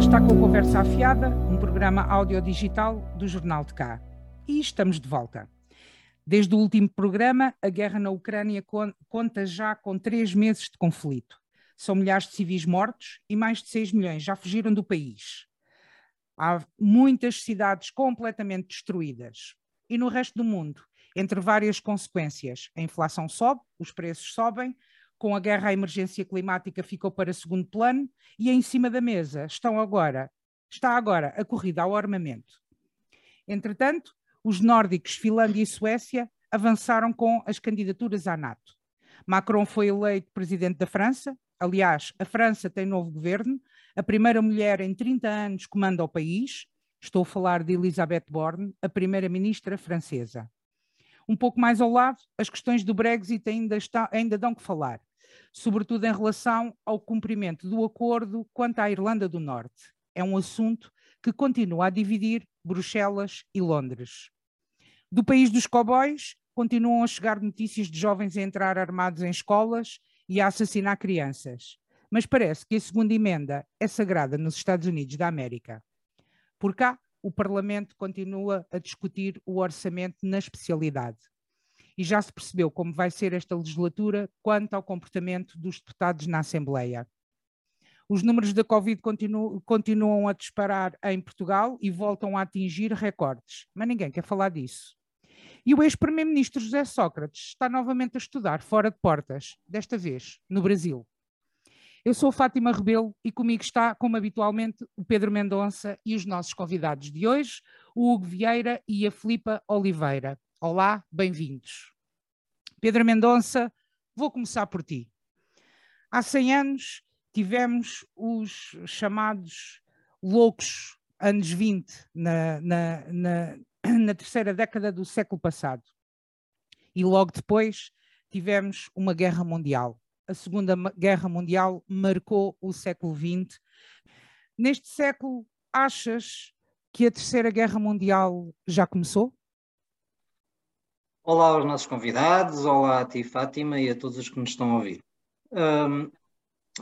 está com a Conversa Afiada, um programa audiodigital do Jornal de Cá. E estamos de volta. Desde o último programa, a guerra na Ucrânia conta já com três meses de conflito. São milhares de civis mortos e mais de 6 milhões já fugiram do país. Há muitas cidades completamente destruídas. E no resto do mundo, entre várias consequências, a inflação sobe, os preços sobem, com a guerra a emergência climática ficou para segundo plano e em cima da mesa estão agora, está agora a corrida ao armamento. Entretanto, os nórdicos Finlândia e Suécia avançaram com as candidaturas à NATO. Macron foi eleito presidente da França, aliás, a França tem novo governo, a primeira mulher em 30 anos comanda o país, estou a falar de Elisabeth Borne, a primeira-ministra francesa. Um pouco mais ao lado, as questões do Brexit ainda, está, ainda dão que falar sobretudo em relação ao cumprimento do acordo quanto à Irlanda do Norte. É um assunto que continua a dividir Bruxelas e Londres. Do país dos cowboys, continuam a chegar notícias de jovens a entrar armados em escolas e a assassinar crianças. Mas parece que a segunda emenda é sagrada nos Estados Unidos da América. Por cá, o Parlamento continua a discutir o orçamento na especialidade e já se percebeu como vai ser esta legislatura quanto ao comportamento dos deputados na Assembleia. Os números da Covid continuam, continuam a disparar em Portugal e voltam a atingir recordes, mas ninguém quer falar disso. E o ex-primeiro-ministro José Sócrates está novamente a estudar fora de portas, desta vez no Brasil. Eu sou Fátima Rebelo e comigo está, como habitualmente, o Pedro Mendonça e os nossos convidados de hoje, o Hugo Vieira e a Filipa Oliveira. Olá, bem-vindos. Pedro Mendonça, vou começar por ti. Há 100 anos tivemos os chamados loucos anos 20, na, na, na, na terceira década do século passado. E logo depois tivemos uma guerra mundial. A Segunda Guerra Mundial marcou o século XX. Neste século, achas que a Terceira Guerra Mundial já começou? Olá aos nossos convidados, olá a ti, Fátima, e a todos os que nos estão a ouvir. Um,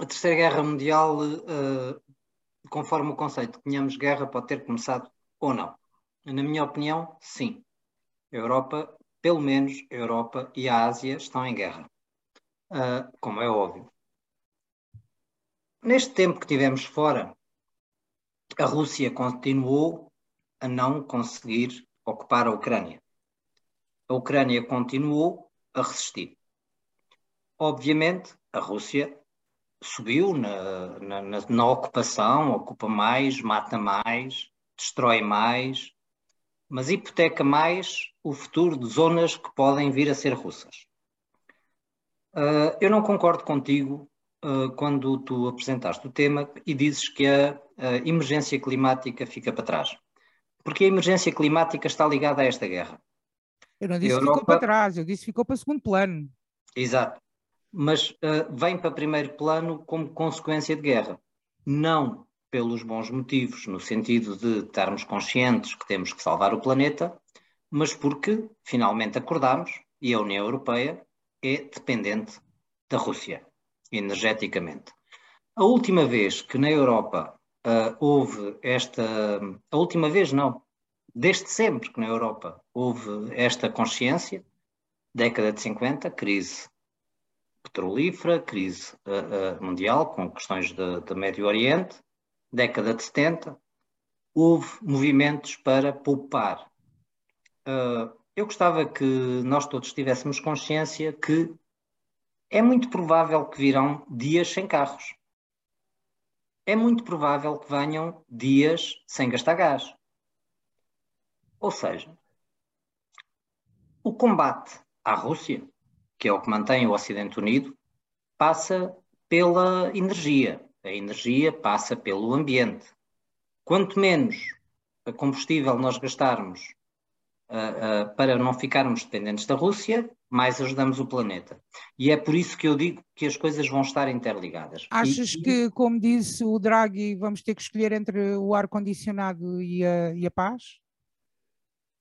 a Terceira Guerra Mundial, uh, conforme o conceito que tenhamos guerra, pode ter começado ou não. Na minha opinião, sim. A Europa, pelo menos a Europa e a Ásia, estão em guerra, uh, como é óbvio. Neste tempo que tivemos fora, a Rússia continuou a não conseguir ocupar a Ucrânia a Ucrânia continuou a resistir. Obviamente, a Rússia subiu na, na, na, ocupação, ocupa mais, mata mais, destrói mais, mas hipoteca mais o futuro de zonas que podem vir a ser russas. Uh, eu não concordo contigo uh, quando tu apresentaste o tema e dizes que a, a emergência climática fica para trás. Porque a emergência climática está ligada a esta guerra. Eu não disse Europa... que ficou para trás, eu disse que ficou para segundo plano. Exato. Mas uh, vem para primeiro plano como consequência de guerra. Não pelos bons motivos, no sentido de estarmos conscientes que temos que salvar o planeta, mas porque finalmente acordamos e a União Europeia é dependente da Rússia, energeticamente. A última vez que na Europa uh, houve esta. A última vez, não desde sempre que na Europa houve esta consciência, década de 50, crise petrolífera, crise uh, uh, mundial com questões do Médio Oriente, década de 70, houve movimentos para poupar. Uh, eu gostava que nós todos tivéssemos consciência que é muito provável que virão dias sem carros. É muito provável que venham dias sem gastar gás. Ou seja, o combate à Rússia, que é o que mantém o Ocidente unido, passa pela energia. A energia passa pelo ambiente. Quanto menos combustível nós gastarmos uh, uh, para não ficarmos dependentes da Rússia, mais ajudamos o planeta. E é por isso que eu digo que as coisas vão estar interligadas. Achas e, que, como disse o Draghi, vamos ter que escolher entre o ar-condicionado e e a paz?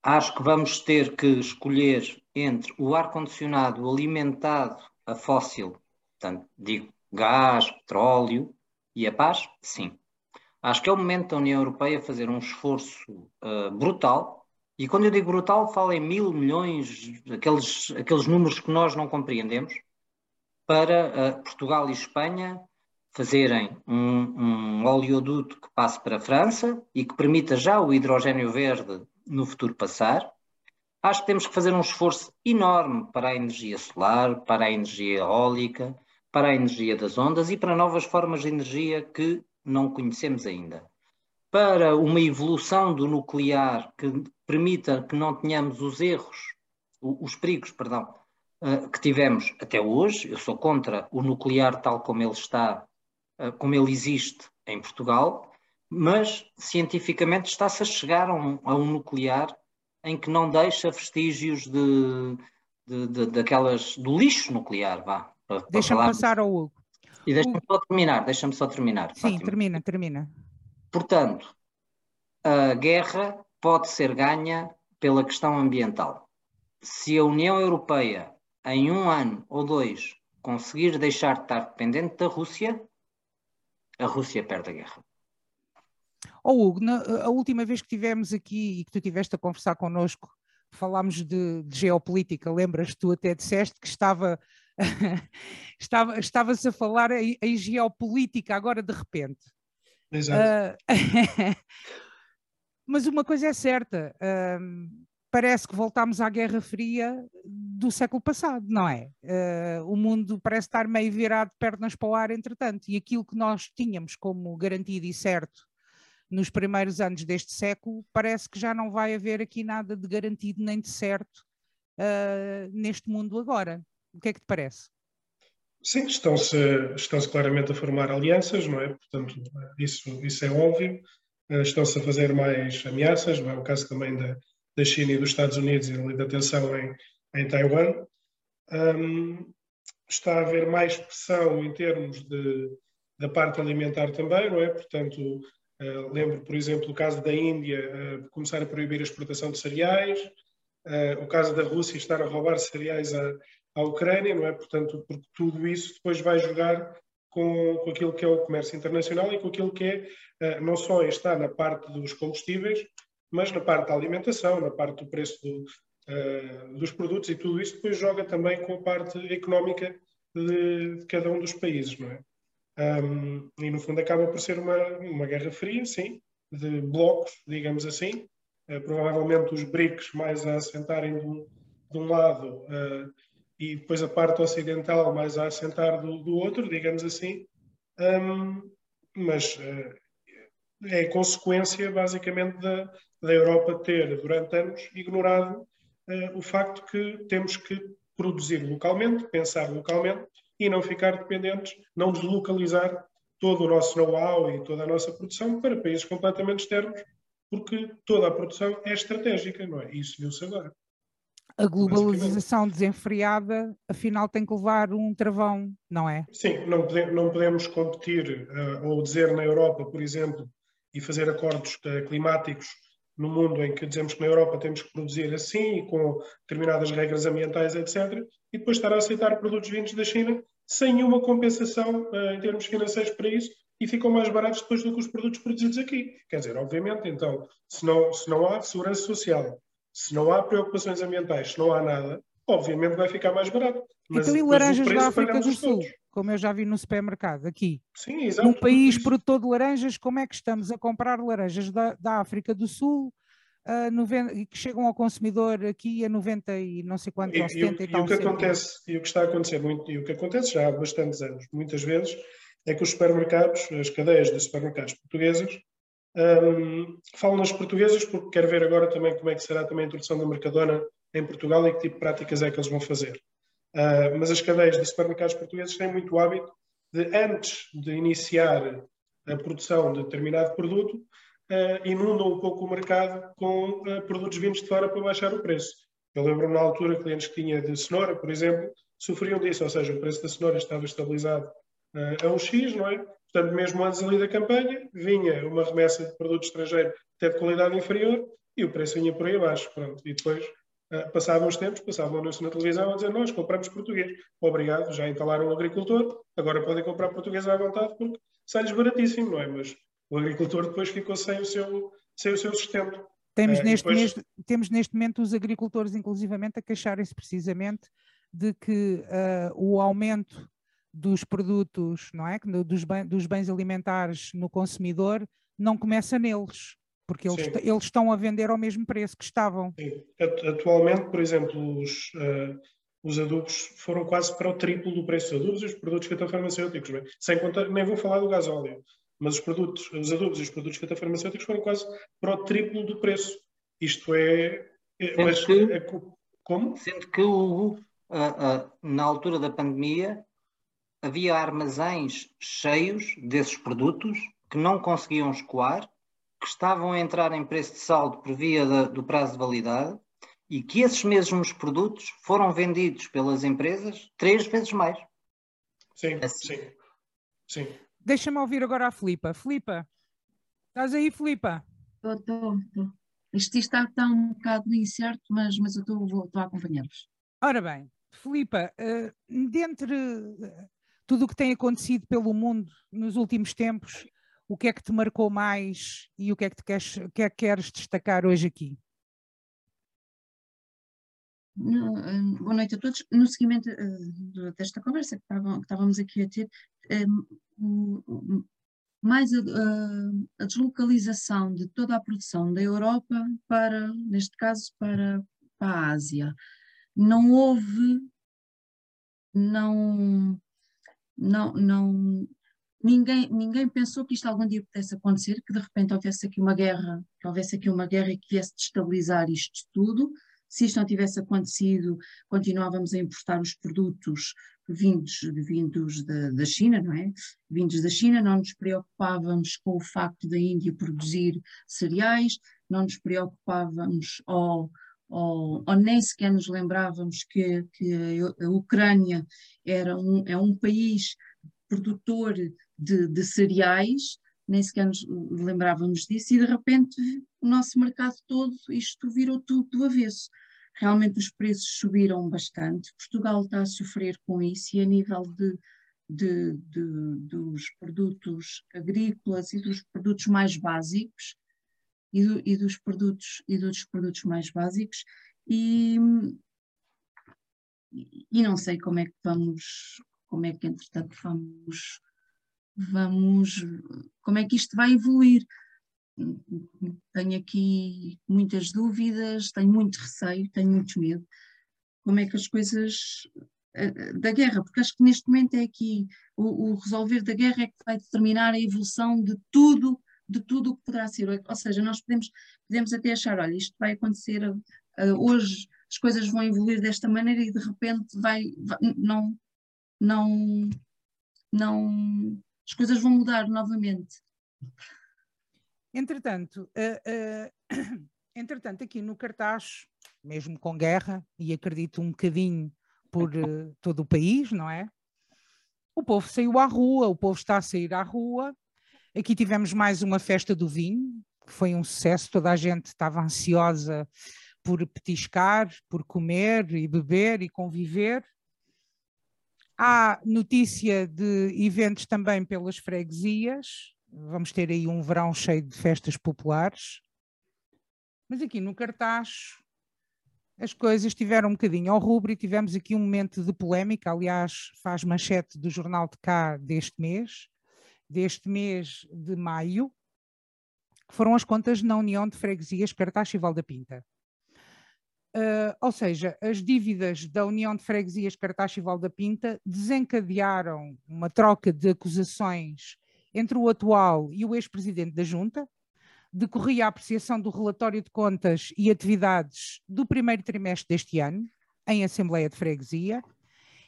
Acho que vamos ter que escolher entre o ar-condicionado alimentado a fóssil, portanto, digo gás, petróleo e a paz, sim. Acho que é o momento da União Europeia fazer um esforço uh, brutal, e quando eu digo brutal, falo em mil milhões, aqueles, aqueles números que nós não compreendemos, para uh, Portugal e Espanha fazerem um, um oleoduto que passe para a França e que permita já o hidrogênio verde no futuro passar. Acho que temos que fazer um esforço enorme para a energia solar, para a energia eólica, para a energia das ondas e para novas formas de energia que não conhecemos ainda. Para uma evolução do nuclear que permita que não tenhamos os erros, os perigos, perdão, eh, que tivemos até hoje. Eu sou contra o nuclear tal como ele está, eh, como ele existe em Portugal, mas cientificamente está-se a chegar a um, a um, nuclear em que não deixa vestígios de, de, de daquelas do lixo nuclear, vá. Deixa-me passar ao Hugo. E deixa-me só terminar, deixa-me só terminar. Sim, Fátima. termina, termina. Portanto, a guerra pode ser ganha pela questão ambiental. Se a União Europeia, em um ano ou dois, conseguir deixar de estar dependente da Rússia, a Rússia perde a guerra. Oh, Hugo, na, a última vez que tivemos aqui e que tu estiveste a conversar connosco, falámos de, de geopolítica, lembras? Tu até disseste que estava estava, estava-se a falar em, em, geopolítica agora de repente. Exato. Uh, mas uma coisa é certa, uh, parece que voltámos à Guerra Fria do século passado, não é? Uh, o mundo parece estar meio virado de pernas para o ar, entretanto, e aquilo que nós tínhamos como garantido e certo nos primeiros anos deste século, parece que já não vai haver aqui nada de garantido nem de certo uh, neste mundo agora. O que é que te parece? Sim, estão-se estão claramente a formar alianças, não é? Portanto, isso, isso é óbvio. Uh, estão-se a fazer mais ameaças, não é? O caso também da, da China e dos Estados Unidos e da tensão em, em Taiwan. Um, está a haver mais pressão em termos de, da parte alimentar também, não é? Portanto, uh, lembro, por exemplo, o caso da Índia uh, começar a proibir a exportação de cereais, uh, o caso da Rússia estar a roubar cereais à, à Ucrânia, não é? Portanto, porque tudo isso depois vai jogar com, com aquilo que é o comércio internacional e com aquilo que é, não só está na parte dos combustíveis, mas na parte da alimentação, na parte do preço do, dos produtos e tudo isso depois joga também com a parte económica de, de cada um dos países, não é? Um, e no fundo acaba por ser uma, uma guerra fria, sim, de blocos, digamos assim, uh, provavelmente os BRICS mais a assentarem de um, de um lado uh, e depois a parte ocidental mais a assentar do, do outro, digamos assim, um, mas uh, é consequência basicamente da, da Europa ter durante anos ignorado o facto que temos que produzir localmente, pensar localmente e não ficar dependentes, não deslocalizar todo o nosso know-how e toda a nossa produção para países completamente externos, porque toda a produção é estratégica, não é? Isso viu-se agora a globalização desenfreada, afinal, tem que levar um travão, não é? Sim, não, pode, não podemos competir uh, ou dizer na Europa, por exemplo, e fazer acordos uh, climáticos no mundo em que dizemos que na Europa temos que produzir assim, com determinadas regras ambientais, etc., e depois estar a aceitar produtos vindos da China sem nenhuma compensação uh, em termos financeiros para isso e ficam mais baratos depois do que os produtos produzidos aqui. Quer dizer, obviamente, então, se não, se não há segurança social, se não há preocupações ambientais, se não há nada, obviamente vai ficar mais barato. Mas então e laranjas da África do Sul, todos. como eu já vi no supermercado aqui. Sim, exato. Num país produtor de laranjas, como é que estamos a comprar laranjas da, da África do Sul uh, 90, que chegam ao consumidor aqui a 90 e não sei quanto, e, 70 e, e, e tal. O que acontece, e o que está a acontecer muito, e o que acontece já há bastantes anos, muitas vezes, é que os supermercados, as cadeias de supermercados portuguesas, um, falo nas portuguesas porque quero ver agora também como é que será também a introdução da Mercadona em Portugal e que tipo de práticas é que eles vão fazer. Uh, mas as cadeias de supermercados portugueses têm muito hábito de, antes de iniciar a produção de determinado produto, inundam um pouco o mercado com uh, produtos vindos de fora para baixar o preço. Eu lembro na altura clientes que tinha de cenoura, por exemplo, sofriam disso, ou seja, o preço da cenoura estava estabilizado a um X, não é? Portanto, mesmo antes ali da campanha, vinha uma remessa de produto estrangeiro até de qualidade inferior e o preço vinha por aí abaixo. Pronto. E depois uh, passavam os tempos, passavam anúncio na televisão a dizer nós compramos português. Obrigado, já instalaram o agricultor, agora podem comprar português à vontade porque sai-lhes baratíssimo, não é? Mas o agricultor depois ficou sem o seu, sem o seu sustento. Temos, uh, neste, depois... neste, temos neste momento os agricultores, inclusivamente, a queixarem-se precisamente de que uh, o aumento dos produtos, não é? Dos, dos bens alimentares no consumidor não começa neles, porque eles, eles estão a vender ao mesmo preço que estavam. Sim. Atualmente, por exemplo, os, uh, os adubos foram quase para o triplo do preço dos adubos e os produtos fitofarmacêuticos. Sem contar, nem vou falar do gás óleo, mas os produtos, os adubos e os produtos fitofarmacêuticos foram quase para o triplo do preço. Isto é. é mas, que, é como? Sendo que o, uh, uh, na altura da pandemia havia armazéns cheios desses produtos que não conseguiam escoar, que estavam a entrar em preço de saldo por via da, do prazo de validade e que esses mesmos produtos foram vendidos pelas empresas três vezes mais. Sim, assim. sim. sim. Deixa-me ouvir agora a Filipa. Filipa, estás aí, Filipa? Estou, estou, estou. Isto está, está um bocado incerto, mas, mas eu estou, a acompanhar-vos. Ora bem, Filipa, uh, dentre uh, tudo o que tem acontecido pelo mundo nos últimos tempos, o que é que te marcou mais e o que é que, te queres, que é que queres destacar hoje aqui? No, hum, boa noite a todos. No seguimento uh, desta conversa que, estavam, que, estávamos aqui a ter, mais a, a, deslocalização de toda a produção da Europa para, neste caso, para, para a Ásia. Não houve, não, não, não, ninguém, ninguém pensou que isto algum dia pudesse acontecer, que de repente houvesse aqui uma guerra, que houvesse aqui uma guerra e que viesse destabilizar isto tudo. Se isto não tivesse acontecido, continuávamos a importar os produtos vindos, vindos da, da China, não é? Vindos da China, não nos preocupávamos com o facto da Índia produzir cereais, não nos preocupávamos ou, ou, ou nem sequer nos lembrávamos que, que a Ucrânia era um, é um país produtor de, de cereais, nem sequer nos lembrávamos disso, e de repente o nosso mercado todo, isto virou tudo do avesso. Realmente os preços subiram bastante, Portugal está a sofrer com isso, e a nível de, de, de, dos produtos agrícolas e dos produtos mais básicos, e, do, e, dos produtos e dos produtos mais básicos e, e não sei como é que vamos como é que entretanto vamos vamos como é que isto vai evoluir? Tenho aqui muitas dúvidas tenho muito receio tenho muito medo. Como é que as coisas eh, da guerra, porque acho que neste momento é aqui o, o resolver da guerra é que vai determinar a evolução de tudo de tudo o que poderá ser. Ou seja, nós podemos, podemos até achar, olha, isto vai acontecer uh, hoje, as coisas vão evoluir desta maneira e de repente vai, vai, não, não, não, as coisas vão mudar novamente. Entretanto, uh, uh, entretanto, aqui no cartaz, mesmo com guerra, e acredito um bocadinho por todo o país, não é? O povo saiu à rua, o povo está a sair à rua, Aqui tivemos mais uma festa do vinho, que foi um sucesso, toda a gente estava ansiosa por petiscar, por comer e beber e conviver. Há notícia de eventos também pelas freguesias, vamos ter aí um verão cheio de festas populares. Mas aqui no cartaz as coisas tiveram um bocadinho ao rubro e tivemos aqui um momento de polémica, aliás, faz manchete do Jornal de Cá deste mês, deste mês de maio, que foram as contas na União de Freguesias Cartaxo e Valda Pinta. Uh, ou seja, as dívidas da União de Freguesias Cartaxo e Valda Pinta desencadearam uma troca de acusações entre o atual e o ex-presidente da Junta, decorria a apreciação do relatório de contas e atividades do primeiro trimestre deste ano, em Assembleia de Freguesia,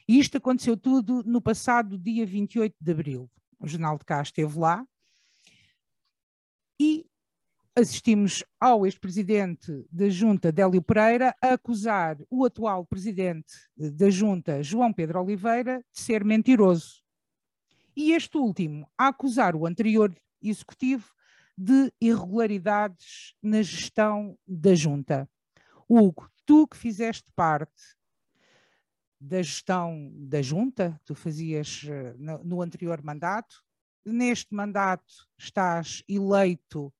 e isto aconteceu tudo no passado dia 28 de abril. O Jornal de Cá esteve lá, assistimos ao ex-presidente da Junta, Délio Pereira, a acusar o atual presidente da Junta, João Pedro Oliveira, de ser mentiroso. E este último a acusar o anterior executivo de irregularidades na gestão da Junta. Hugo, tu que fizeste parte da gestão da junta, tu fazias eh, no, no anterior mandato, neste mandato estás eleito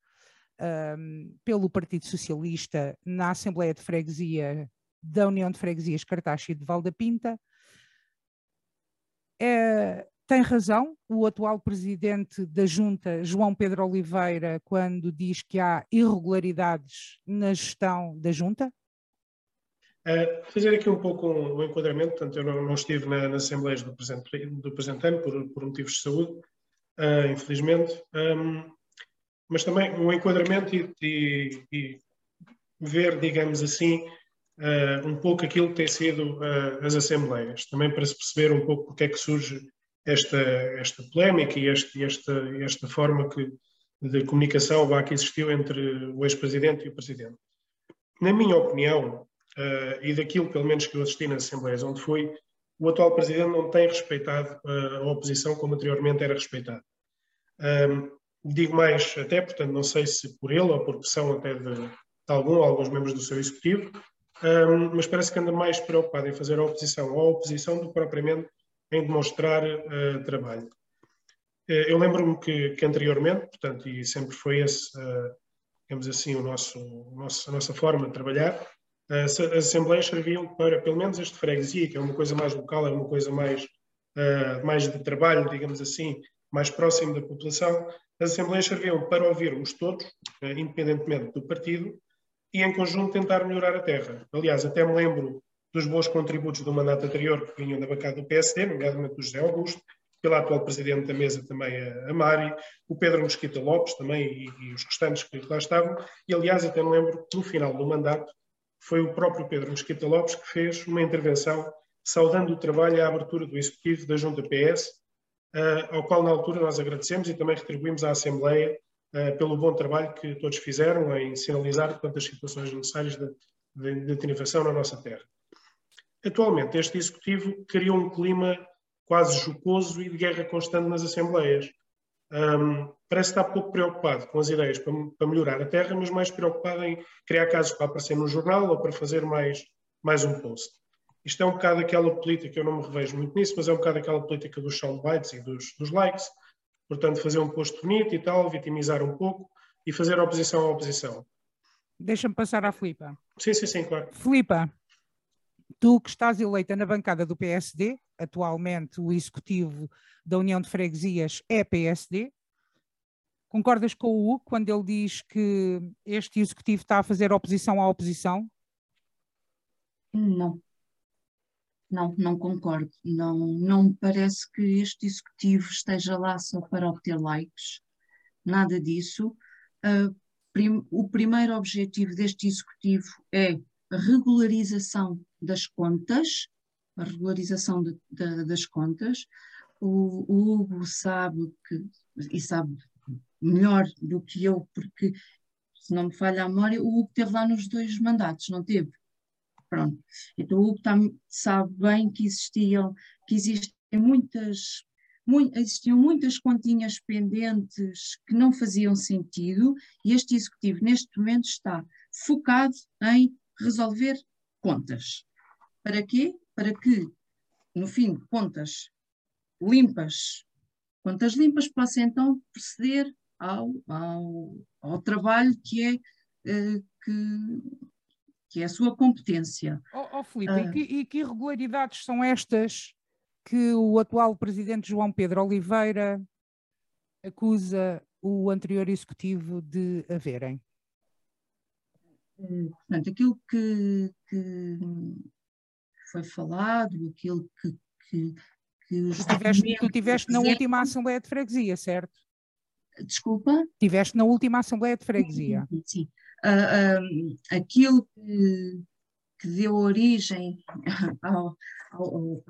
um, pelo Partido Socialista na Assembleia de Freguesia da União de Freguesias Cartaxi de Valdapinta. É, tem razão o atual presidente da Junta, João Pedro Oliveira, quando diz que há irregularidades na gestão da Junta? Uh, fazer aqui um pouco um, um enquadramento, portanto, eu não, não estive na, nas Assembleias do presente, do presente ano por, por motivos de saúde, uh, infelizmente, um, mas também um enquadramento e, e, e ver, digamos assim, uh, um pouco aquilo que tem sido as Assembleias, também para se perceber um pouco porque é que surge esta, esta polémica e este, esta, esta forma que, de comunicação que existiu entre o ex-presidente e o presidente. Na minha opinião, uh, e daquilo pelo menos que eu assisti nas Assembleias onde fui, o atual presidente não tem respeitado uh, a oposição como anteriormente era respeitado. Um, digo mais até, portanto, não sei se por ele ou por pressão até de, de algum ou alguns membros do seu executivo, um, mas parece que anda mais preocupado em fazer a oposição à oposição do que propriamente em demonstrar uh, trabalho. Uh, eu lembro-me que, que, anteriormente, portanto, e sempre foi esse, uh, digamos assim, o nosso, o nosso, a nossa forma de trabalhar, as assembleias serviam para, pelo menos este freguesia, que é uma coisa mais local, é uma coisa mais, mais de trabalho, digamos assim, mais próximo da população, as assembleias serviam para ouvirmos todos, independentemente do partido, e em conjunto tentar melhorar a terra. Aliás, até me lembro dos bons contributos do mandato anterior que vinham da bancada do PSD, nomeadamente do José Augusto, pela atual presidente da mesa também a, Mari, o Pedro Mosquita Lopes também e, e, os restantes que lá estavam, e aliás até me lembro que no final do mandato foi o próprio Pedro Mosquita Lopes que fez uma intervenção saudando o trabalho e a abertura do Executivo da Junta PS, ao qual na altura nós agradecemos e também retribuímos à Assembleia uh, pelo bom trabalho que todos fizeram em sinalizar quantas situações necessárias de, de, de na nossa terra. Atualmente, este Executivo criou um clima quase jocoso e de guerra constante nas Assembleias. Um, parece estar pouco preocupado com as ideias para, para, melhorar a Terra, mas mais preocupado em criar casos para aparecer no jornal ou para fazer mais, mais um post. Isto é um bocado aquela política, eu não me revejo muito nisso, mas é um bocado aquela política dos soundbites e dos, dos likes. Portanto, fazer um post bonito e tal, vitimizar um pouco e fazer oposição à oposição. Deixa-me passar à Filipa. Sim, sim, sim, claro. Filipa, Tu que estás eleita na bancada do PSD, atualmente o executivo da União de Freguesias é PSD, concordas com o Hugo quando ele diz que este executivo está a fazer oposição à oposição? Não. Não, não concordo. Não, não me parece que este executivo esteja lá só para obter likes. Nada disso. Uh, prim, o primeiro objetivo deste executivo é a regularização das contas, a regularização de, de, das contas. O, o, Hugo sabe que, e sabe melhor do que eu, porque se não me falha a memória, o Hugo esteve lá nos dois mandatos, não teve? Pronto. Então o Hugo sabe bem que existiam, que existem muitas muito, existiam muitas continhas pendentes que não faziam sentido e este executivo neste momento está focado em resolver contas. Para quê? Para que, no fim, contas limpas, contas limpas, possa então proceder ao, ao, ao trabalho que é, uh, que, que é a sua competência. Oh, oh Filipe, e, ah. que, e que irregularidades são estas que o atual presidente João Pedro Oliveira acusa o anterior executivo de haverem? Portanto, aquilo que, que foi falado, aquilo que, que, que os tu tiveste, tu tiveste na última Assembleia de Freguesia, certo? Desculpa? Tiveste na última Assembleia de Freguesia. Sim. sim. Uh, aquilo que, que, deu origem ao, ao,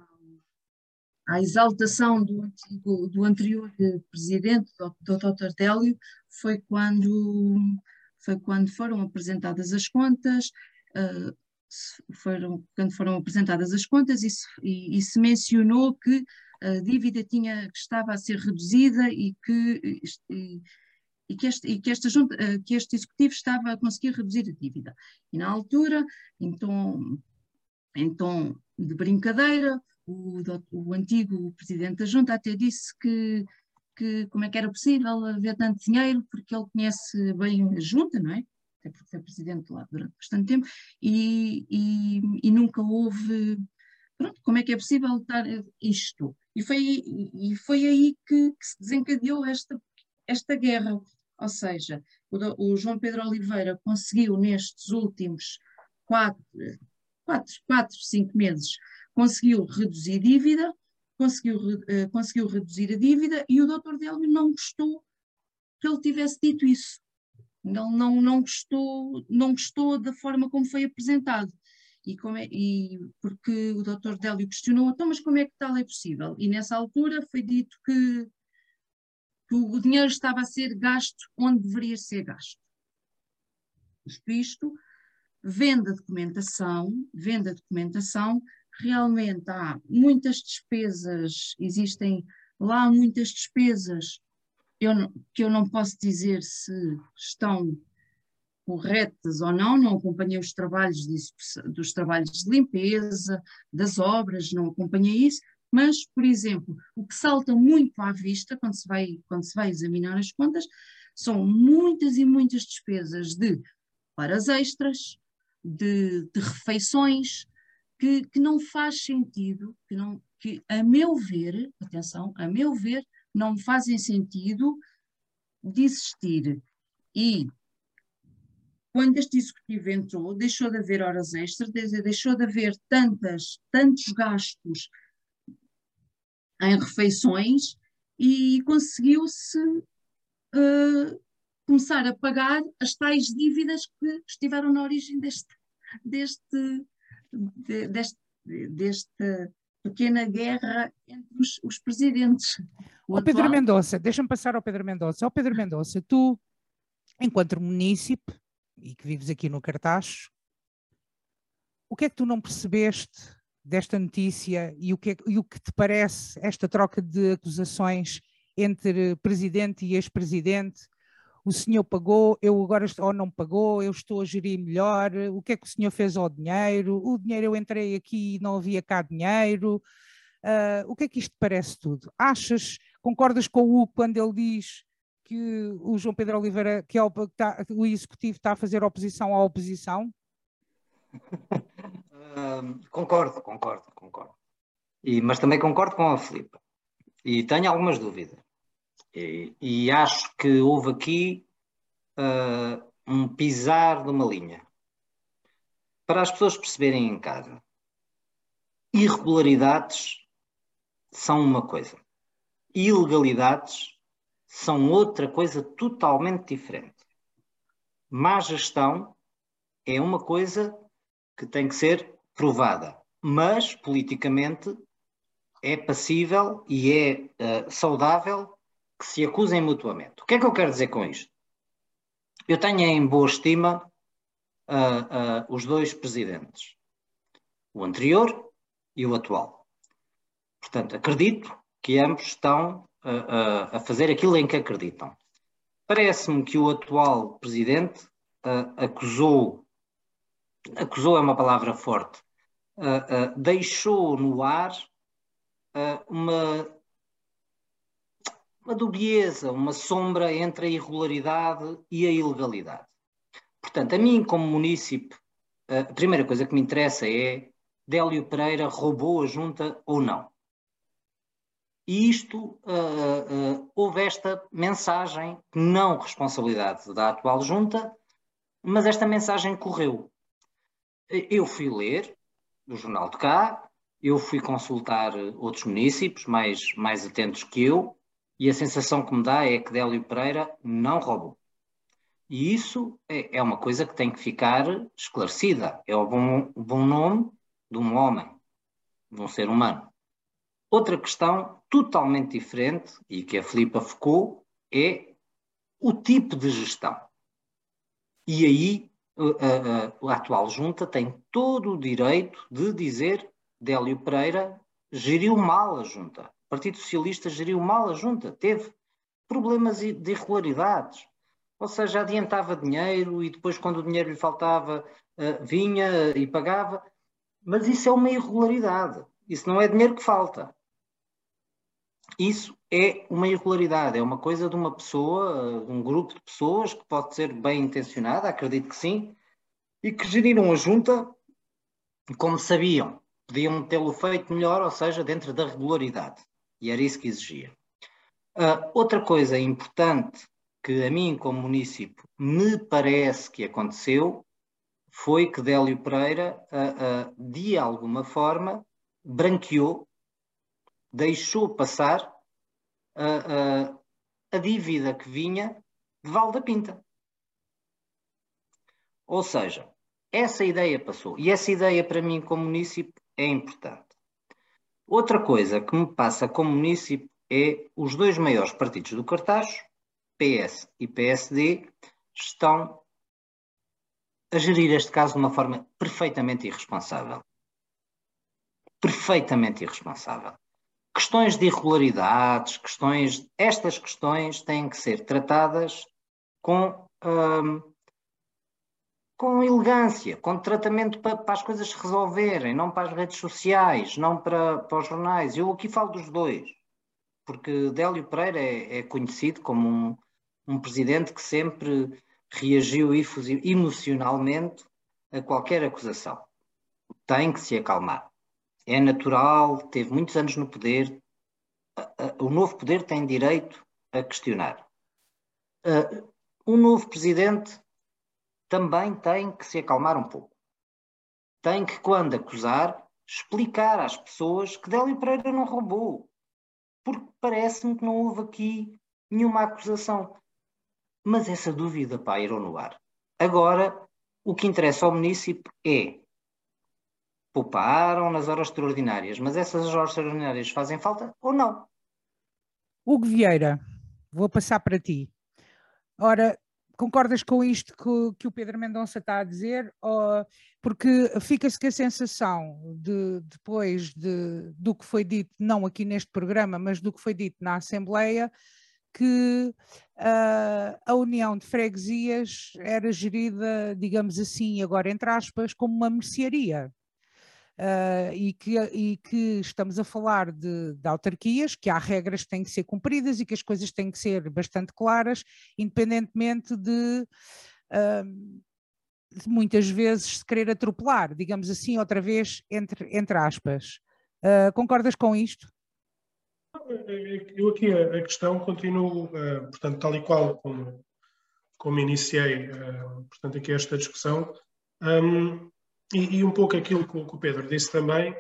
à exaltação do, antigo, do anterior presidente, do Dr. Tartélio, foi quando foi quando foram apresentadas as contas, uh, foram, quando foram apresentadas as contas e se, e, e se, mencionou que a dívida tinha, que estava a ser reduzida e que, e, e que, este, e que, esta junta, uh, que este executivo estava a conseguir reduzir a dívida. E na altura, então, tom de brincadeira, o, o antigo presidente da junta até disse que que, como é que era possível haver tanto dinheiro, porque ele conhece bem a junta, não é? Até porque foi presidente lá durante bastante tempo, e, e, e nunca houve. Pronto, como é que é possível estar isto? E foi, e foi aí que, que se desencadeou esta, esta guerra. Ou seja, o, o, João Pedro Oliveira conseguiu nestes últimos quatro, quatro, quatro cinco meses, conseguiu reduzir dívida, conseguiu, uh, conseguiu reduzir a dívida e o doutor Délio não gostou que ele tivesse dito isso. Ele não, não, gostou, não gostou da forma como foi apresentado. E, como é, e porque o doutor Délio questionou, então, mas como é que tal é possível? E nessa altura foi dito que, que o dinheiro estava a ser gasto onde deveria ser gasto. Isto, venda documentação, venda documentação, realmente há muitas despesas, existem lá muitas despesas eu não, que eu não posso dizer se estão corretas ou não, não acompanhei os trabalhos de, dos trabalhos de limpeza, das obras, não acompanhei isso, mas, por exemplo, o que salta muito à vista quando se vai, quando se vai examinar as contas são muitas e muitas despesas de horas extras, de, de refeições, que, que não faz sentido, que, não, que a meu ver, atenção, a meu ver, não fazem sentido de existir. E quando este executivo entrou, deixou de haver horas extras, deixou de haver tantas, tantos gastos em refeições e conseguiu-se uh, começar a pagar as tais dívidas que estiveram na origem deste, deste, de, deste, desta pequena guerra entre os, os presidentes. O. Pedro Mendonça, deixa-me passar ao Pedro Mendonça. Ó Pedro Mendonça, tu, enquanto munícipe, e que vives aqui no Cartacho, o que é que tu não percebeste desta notícia e o que, é, e o que te parece esta troca de acusações entre presidente e ex-presidente? o senhor pagou, eu agora ou não pagou, eu estou a gerir melhor, o que é que o senhor fez ao dinheiro, o dinheiro eu entrei aqui e não havia cá dinheiro, uh, o que é que isto parece tudo? Achas, concordas com o Hugo quando ele diz que o João Pedro Oliveira, que é o, tá, o executivo está a fazer oposição à oposição? Concordo, concordo, concordo. E, mas também concordo com a Filipe. E tenho algumas dúvidas. E, e acho que houve aqui uh, um pisar de uma linha. Para as pessoas perceberem em casa, irregularidades são uma coisa, ilegalidades são outra coisa totalmente diferente. Má gestão é uma coisa que tem que ser provada, mas politicamente é passível e é uh, saudável que se acusem mutuamente. O que é que eu quero dizer com isto? Eu tenho em boa estima uh, uh, os dois presidentes, o anterior e o atual. Portanto, acredito que ambos estão a fazer aquilo em que acreditam. Parece-me que o atual presidente acusou, acusou é uma palavra forte, deixou no ar uma uma dubieza, uma sombra entre a irregularidade e a ilegalidade. Portanto, a mim, como munícipe, a primeira coisa que me interessa é Délio Pereira roubou a junta ou não. E isto, uh, uh, houve esta mensagem, não responsabilidade da atual junta, mas esta mensagem correu. Eu fui ler do Jornal de Cá, eu fui consultar outros municípios mais, mais atentos que eu, e a sensação que me dá é que Délio Pereira não roubou. E isso é, é uma coisa que tem que ficar esclarecida. É o bom, o bom nome de um homem, de um ser humano. Outra questão totalmente diferente, e que a Filipa focou, é o tipo de gestão. E aí a, a, a, atual junta tem todo o direito de dizer Délio Pereira geriu mal a junta. O Partido Socialista geriu mal a junta, teve problemas de irregularidades. Ou seja, adiantava dinheiro e depois, quando o dinheiro lhe faltava, eh, vinha e pagava. Mas isso é uma irregularidade. Isso não é dinheiro que falta. isso é uma irregularidade, é uma coisa de uma pessoa, de um grupo de pessoas que pode ser bem intencionada, acredito que sim, e que geriram a junta como sabiam, podiam tê-lo feito melhor, ou seja, dentro da regularidade. E era isso que exigia. Uh, outra coisa importante que a mim, como município, me parece que aconteceu foi que Délio Pereira, uh, uh, de alguma forma, branqueou, deixou passar a dívida que vinha de Val da Pinta. Ou seja, essa ideia passou. E essa ideia, para mim, como município, é importante. Outra coisa que me passa como município é os dois maiores partidos do cartaz, PS e PSD, estão a gerir este caso de uma forma perfeitamente irresponsável. Perfeitamente irresponsável. Questões de irregularidades, questões, estas questões têm que ser tratadas com hum, com elegância, com tratamento para, para, as coisas se resolverem, não para as redes sociais, não para, para os jornais. Eu aqui falo dos dois, porque Délio Pereira é, é conhecido como um, um, presidente que sempre reagiu emocionalmente a qualquer acusação. Tem que se acalmar. É natural, teve muitos anos no poder. O novo poder tem direito a questionar. O novo presidente também tem que se acalmar um pouco. Tem que, quando acusar, explicar às pessoas que Délio Pereira não roubou. Porque parece-me que não houve aqui nenhuma acusação. Mas essa dúvida pairou no ar. Agora, o que interessa ao município é pouparam nas horas extraordinárias, mas essas horas extraordinárias fazem falta ou não? Hugo Vieira, vou passar para ti. Ora, concordas com isto que, que, o Pedro Mendonça está a dizer? Ou, porque fica-se com a sensação de, depois de, do que foi dito, não aqui neste programa, mas do que foi dito na Assembleia, que uh, a União de Freguesias era gerida, digamos assim, agora entre aspas, como uma mercearia uh, e, que, e que estamos a falar de, de, autarquias, que há regras que têm que ser cumpridas e que as coisas têm que ser bastante claras, independentemente de, uh, de muitas vezes se querer atropelar, digamos assim, outra vez, entre, entre aspas. Uh, concordas com isto? Eu aqui a, questão continuo, portanto, tal e qual como, como iniciei, portanto, aqui esta discussão, um, e, e, um pouco aquilo que, que o Pedro disse também,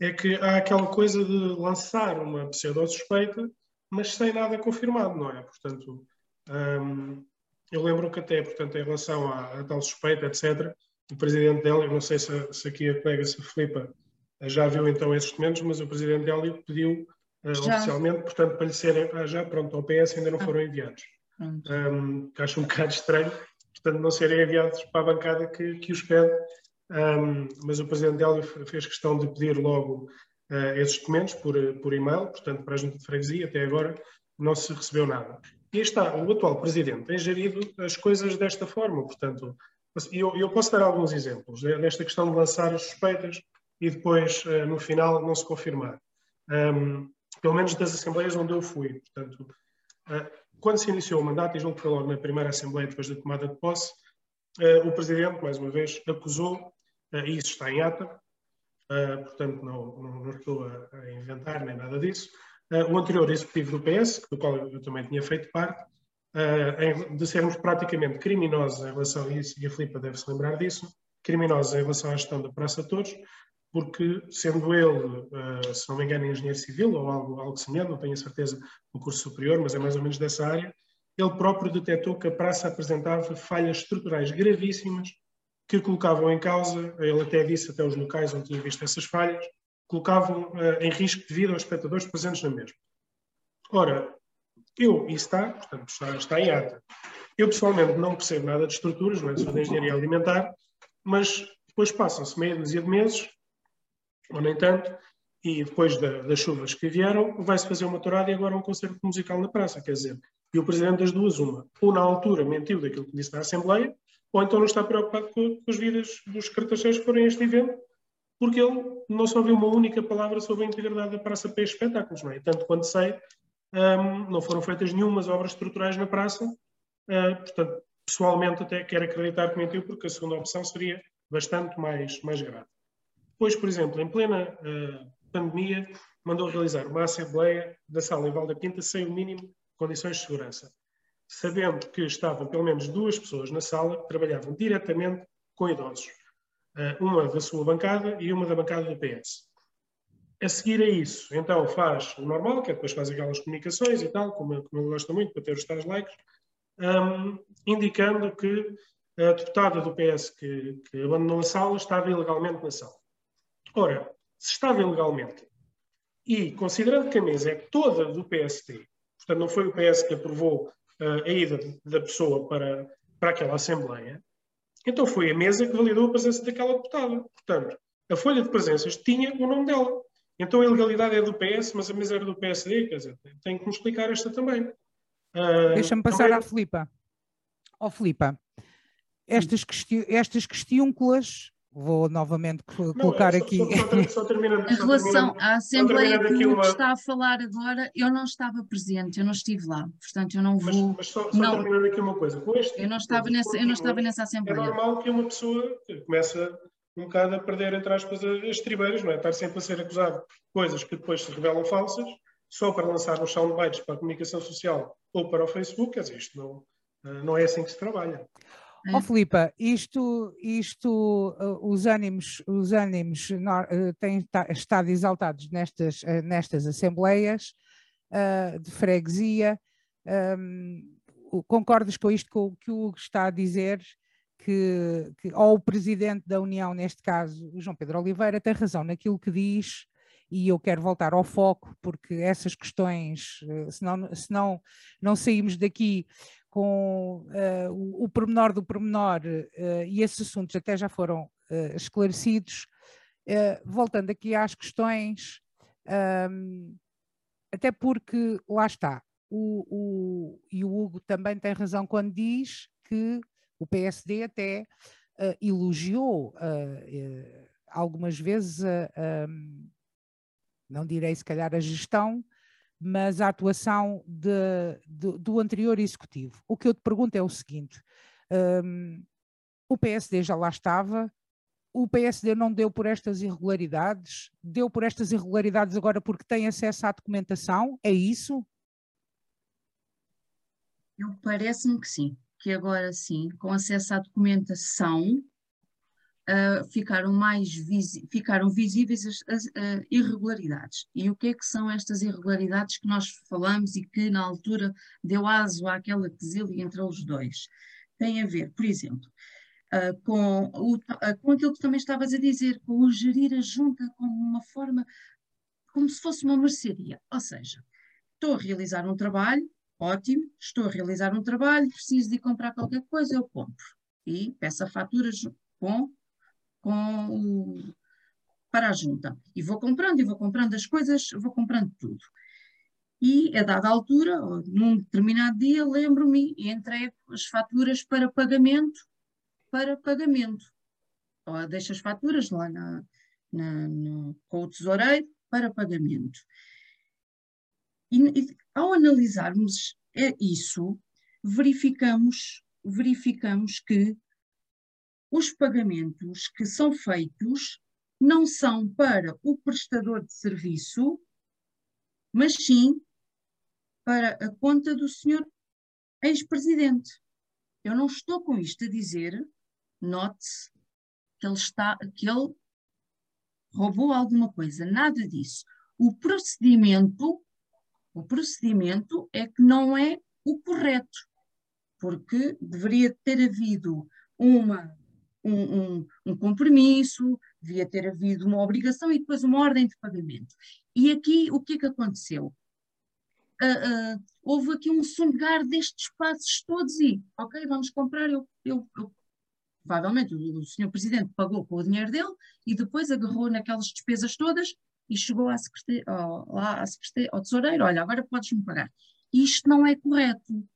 é que há aquela coisa de lançar uma pseudo-suspeita, mas sem nada confirmado, não é? Portanto, hum, eu lembro que até, portanto, em relação à, à, tal suspeita, etc., o presidente dela, eu não sei se, se aqui a colega, se Filipa, já viu então esses documentos, mas o presidente dela pediu uh, oficialmente, portanto, para lhe serem, ah, já, pronto, ao PS ainda não ah. foram enviados. Um, que acho um bocado estranho, portanto, não serem enviados para a bancada que, que os pede, um, mas o Presidente Délio fez questão de pedir logo uh, esses documentos por, por e-mail, portanto, para a Junta de Freguesia, até agora não se recebeu nada. E está, o atual Presidente tem gerido as coisas desta forma, portanto, eu, eu posso dar alguns exemplos desta questão de lançar as suspeitas e depois, uh, no final, não se confirmar. Um, pelo menos das assembleias onde eu fui. Portanto, uh, quando se iniciou o mandato, e julgo que foi logo na primeira assembleia depois da tomada de posse, uh, o Presidente, mais uma vez, acusou isso está em ata, uh, portanto não, não, não estou a, a, inventar nem nada disso. Uh, o anterior executivo do PS, do qual eu também tinha feito parte, de sermos praticamente criminosos em relação a isso, e a Filipa deve se lembrar disso, criminosos em relação à gestão da Praça Todos, porque sendo ele, se não me engano, engenheiro civil ou algo, algo semelhante, não tenho a certeza do curso superior, mas é mais ou menos dessa área, ele próprio detectou que a praça apresentava falhas estruturais gravíssimas que colocavam em causa, ele até disse até os locais onde tinha visto essas falhas, colocavam uh, em risco de vida aos espectadores presentes na mesma. Ora, eu, isso está, portanto, está, está em ata. Eu pessoalmente não percebo nada de estruturas, não é só de engenharia alimentar, mas depois passam-se meia dúzia de meses, ou nem tanto, e depois da, das chuvas que vieram, vai-se fazer uma tourada e agora um concerto musical na praça, quer dizer, e o Presidente das duas, uma, ou na altura mentiu daquilo que disse na Assembleia, ou então não está preocupado com, com as vidas dos cartacheiros que forem a este evento, porque ele não só ouviu uma única palavra sobre a integridade da Praça para espetáculos, não é? Tanto quanto sei, um, não foram feitas nenhumas obras estruturais na praça, uh, portanto, pessoalmente até quero acreditar que mentiu, porque a segunda opção seria bastante mais, mais grave. Depois, por exemplo, em plena uh, pandemia, mandou realizar uma assembleia da sala em Val da Quinta sem o mínimo de condições de segurança, sabendo que estavam pelo menos duas pessoas na sala que trabalhavam diretamente com idosos, uh, uma da sua bancada e uma da bancada do PS. A seguir a isso, então faz o normal, que é depois faz aquelas comunicações e tal, como, ele gosta muito, para ter os tais likes, um, indicando que a deputada do PS que, que abandonou a sala estava ilegalmente na sala. Ora, se estava ilegalmente, e considerando que a mesa é toda do PSD, portanto não foi o PS que aprovou a ida da pessoa para, para aquela Assembleia, então foi a mesa que validou a presença daquela deputada. Portanto, a folha de presenças tinha o nome dela. Então a ilegalidade é do PS, mas a mesa era do PSD, quer dizer, tem que me explicar esta também. Uh, Deixa-me passar também... à Filipa. Ó oh, Filipa, estas, questi estas questiúnculas vou novamente colocar não, aqui. Só, só, só em relação à Assembleia que uma... está a falar agora, eu não estava presente, eu não estive lá, portanto eu não vou. Mas, mas só, só não... terminando aqui uma coisa, com este. Eu não estava, nessa, eu não estava nessa Assembleia. É normal que uma pessoa começa um bocado a perder, entre aspas, as tribeiras, não é? Estar sempre a ser acusado de coisas que depois se revelam falsas, só para lançar nos soundbites para a comunicação social ou para o Facebook, quer dizer, isto não, eh, não é assim que se trabalha. Ó oh, Filipa, isto, isto uh, os ânimos, os ânimos uh, têm estado exaltados nestas, uh, nestas assembleias uh, de freguesia. Um, concordas com isto com o que o Hugo está a dizer? Que, que, ou o presidente da União, neste caso, o João Pedro Oliveira, tem razão naquilo que diz, e eu quero voltar ao foco, porque essas questões, senão, senão não saímos daqui com uh, o, o pormenor do pormenor, uh, e esses assuntos até já foram uh, esclarecidos, voltando aqui às questões, um, ehm, até porque lá está, o, o, e o Hugo também tem razão quando diz que o PSD até elogiou algumas vezes, não direi se calhar a gestão, mas a atuação de, de, do anterior executivo. O que eu te pergunto é o seguinte: um, o PSD já lá estava, o PSD não deu por estas irregularidades, deu por estas irregularidades agora porque tem acesso à documentação, é isso? Eu parece-me que sim, que agora sim, com acesso à documentação, uh, ficaram mais ficaram visíveis as, as uh, irregularidades. E o que é que são estas irregularidades que nós falamos e que na altura deu aso àquela quesilha entre os dois? Tem a ver, por exemplo, uh, com, o, com aquilo que também estavas a dizer, com o gerir a junta como uma forma, como se fosse uma mercearia. Ou seja, estou a realizar um trabalho, ótimo, estou a realizar um trabalho, preciso de comprar qualquer coisa, eu compro. E peço a fatura com com para a junta. E vou comprando, e vou comprando as coisas, vou comprando tudo. E a dada altura, num determinado dia, lembro-me e entrego as faturas para pagamento, para pagamento. Ou deixo as faturas lá na, na, no, com o tesoureiro para pagamento. E, e ao analisarmos é isso, verificamos, verificamos que os pagamentos que são feitos não são para o prestador de serviço, mas sim para a conta do senhor ex-presidente. Eu não estou com isto a dizer, note-se, que ele está, que ele roubou alguma coisa, nada disso. O procedimento, o procedimento é que não é o correto, porque deveria ter havido uma um, um, um, compromisso, devia ter havido uma obrigação e depois uma ordem de pagamento. E aqui o que é que aconteceu? Uh, uh, houve aqui um songar destes passos todos e, ok, vamos comprar, eu, eu, eu provavelmente o, o senhor Presidente pagou com o dinheiro dele e depois agarrou naquelas despesas todas e chegou à ao, lá à ao tesoureiro, olha, agora podes-me pagar. Isto não é correto.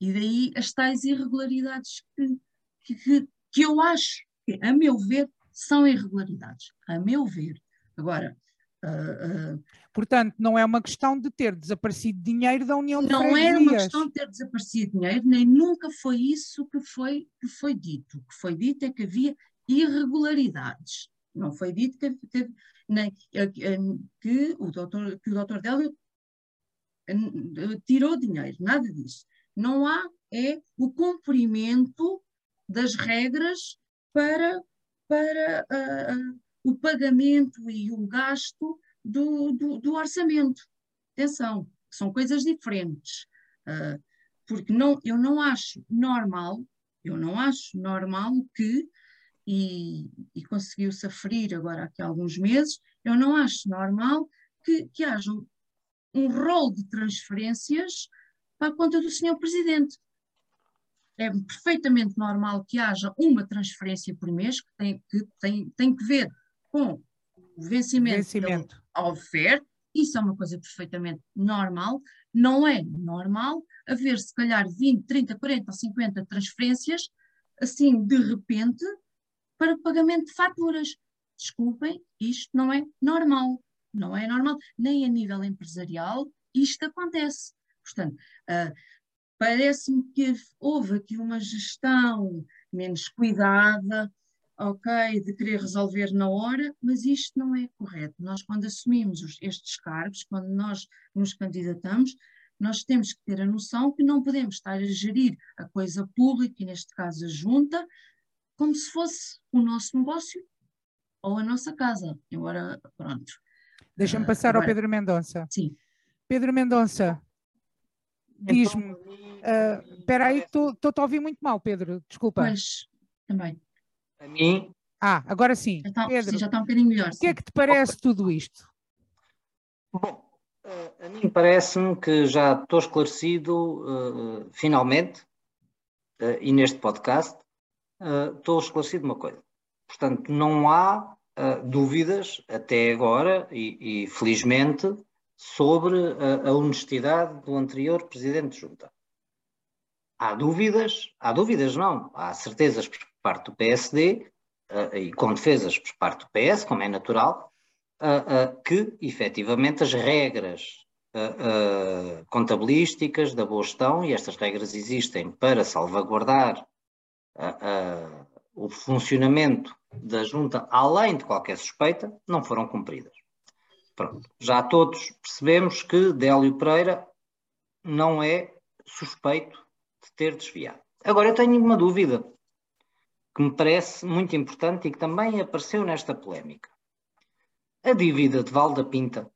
E daí as tais irregularidades que, que, que eu acho que, a meu ver, são irregularidades, a meu ver. Agora, Uh, uh, Portanto, não é uma questão de ter desaparecido dinheiro da União de Não é uma questão de ter desaparecido dinheiro, nem nunca foi isso que foi, que foi dito. O que foi dito é que havia irregularidades. Não foi dito que, nem, que o doutor, que o doutor Délio tirou dinheiro, nada disso. Não há é o cumprimento das regras para, para uh, o pagamento e o gasto do, do, do orçamento. Atenção, são coisas diferentes. Uh, porque não, eu não acho normal, eu não acho normal que, e, e conseguiu-se aferir agora aqui há alguns meses, eu não acho normal que, que haja um, um rol de transferências para a conta do senhor Presidente. É perfeitamente normal que haja uma transferência por mês que tem que, tem, tem que ver com o vencimento, vencimento. da oferta, isso é uma coisa perfeitamente normal. Não é normal haver, se calhar, 20, 30, 40 ou 50 transferências, assim, de repente, para pagamento de faturas. Desculpem, isto não é normal. Não é normal. Nem a nível empresarial isto acontece. Portanto, uh, parece-me que houve aqui uma gestão menos cuidada, ok, de querer resolver na hora, mas isto não é correto. Nós, quando assumimos os, estes cargos, quando nós nos candidatamos, nós temos que ter a noção que não podemos estar a gerir a coisa pública, e neste caso a junta, como se fosse o nosso negócio ou a nossa casa. Embora, pronto. Deixa-me passar Agora, ao Pedro Mendonça. Sim. Pedro Mendonça, diz-me. Uh, espera aí, estou-te a ouvir muito mal, Pedro. Desculpa. Pois, também. A mim. Ah, agora sim. Já está, Pedro, sim, já está um bocadinho melhor. O que é que te parece tudo isto? Bom, a mim parece-me que já estou esclarecido, uh, finalmente, uh, e neste podcast, uh, estou esclarecido uma coisa. Portanto, não há dúvidas até agora, e, e felizmente, sobre a, a honestidade do anterior Presidente de Junta. Há dúvidas, há dúvidas não, há certezas por parte do PSD uh, e com defesas por parte do PS, como é natural, uh, uh, que efetivamente as regras contabilísticas da boa gestão, e estas regras existem para salvaguardar o funcionamento da junta além de qualquer suspeita, não foram cumpridas. Pronto. Já todos percebemos que Délio Pereira não é suspeito de ter desviado. Agora eu tenho uma dúvida que me parece muito importante e que também apareceu nesta polémica. A dívida de Valda Pinta,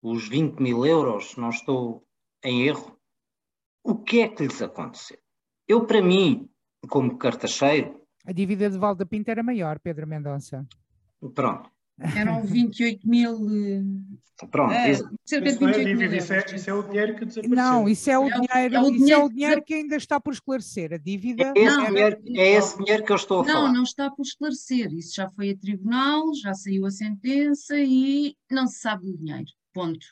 os 20 mil euros, não estou em erro, o que é que lhes aconteceu? Eu, para mim, como cartacheiro. A dívida de Valda Pinta era maior, Pedro Mendonça. Pronto. Eram 28 mil. Pronto, é, cerca de 28 mil. Isso é, isso é o dinheiro que desapareceu. Não, isso é o, é dinheiro, é o isso dinheiro, é o dinheiro que ainda está por esclarecer. A dívida. É esse, não, dinheiro, é esse dinheiro que eu estou a não, falar. Não, não está por esclarecer. Isso já foi a tribunal, já saiu a sentença e não se sabe do dinheiro. Ponto.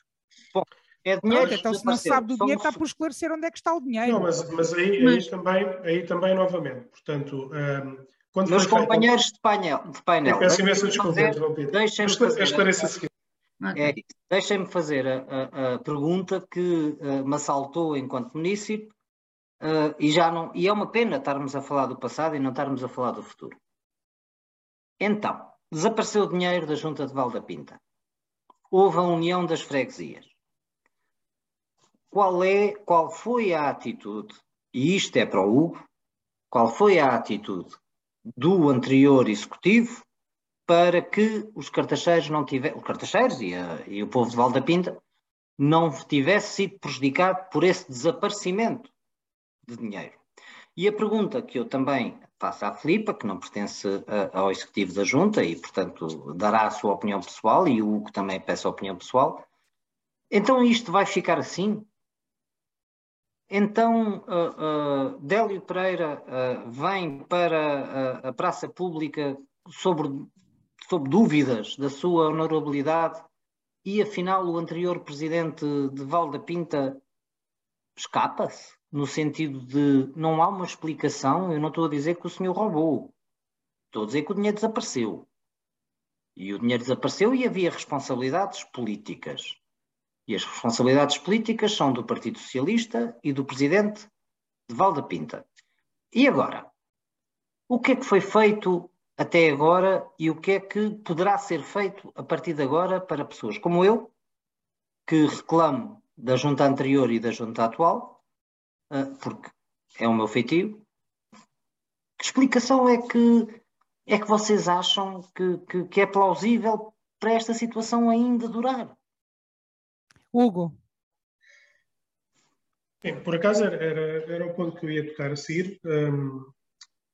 Bom, é dinheiro. então, se não se sabe do dinheiro, está por esclarecer onde é que está o dinheiro. Não, mas, mas, aí, mas... aí, também, aí também, novamente, portanto. Um, quando Meus companheiros de painel, de painel peço imensa desculpa, Deixem-me fazer, é, deixem fazer a, a, a, pergunta que uh, me assaltou enquanto munícipe uh, e, já não, e é uma pena estarmos a falar do passado e não estarmos a falar do futuro. Então, desapareceu o dinheiro da Junta de Valda Pinta. Houve a união das freguesias. Qual, é, qual foi a atitude, e isto é para o Hugo, qual foi a atitude do anterior executivo para que os cartacheiros não tivessem, os cartacheiros e, a, e, o povo de Valda Pinta não tivesse sido prejudicado por esse desaparecimento de dinheiro. E a pergunta que eu também faço à Filipa, que não pertence a, ao executivo da junta e, portanto, dará a sua opinião pessoal, e o Hugo também peça a opinião pessoal, então isto vai ficar assim? Então, uh, uh, Délio Pereira uh, vem para a praça pública sobre, sobre dúvidas da sua honorabilidade e, afinal, o anterior presidente de Valda Pinta escapa-se, no sentido de não há uma explicação. Eu não estou a dizer que o senhor roubou, Estou a dizer que o dinheiro desapareceu. E o dinheiro desapareceu e havia responsabilidades políticas. E as responsabilidades políticas são do Partido Socialista e do Presidente de Valda Pinta. E agora? O que é que foi feito até agora e o que é que poderá ser feito a partir de agora para pessoas como eu, que reclamo da junta anterior e da junta atual, ah, porque é o meu feitio. Que explicação é que é que vocês acham que, que, que é plausível para esta situação ainda durar? Hugo. Bem, por acaso era, era, o ponto que eu ia tocar a seguir, um,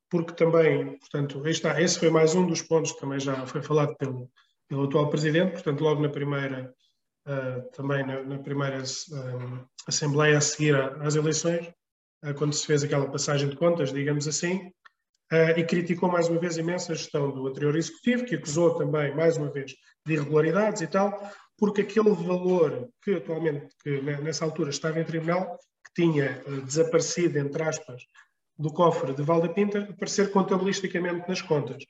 porque também, portanto, está, esse foi mais um dos pontos que também já foi falado pelo, pelo atual presidente, portanto, logo na primeira, uh, também na, na primeira um, Assembleia a seguir às eleições, uh, quando se fez aquela passagem de contas, digamos assim, uh, e criticou mais uma vez imensa a gestão do anterior executivo, que acusou também, mais uma vez, de irregularidades e tal, porque aquele valor que atualmente, que nessa altura estava em tribunal, que tinha uh, desaparecido, entre aspas, do cofre de Valdapinta, aparecer contabilisticamente nas contas.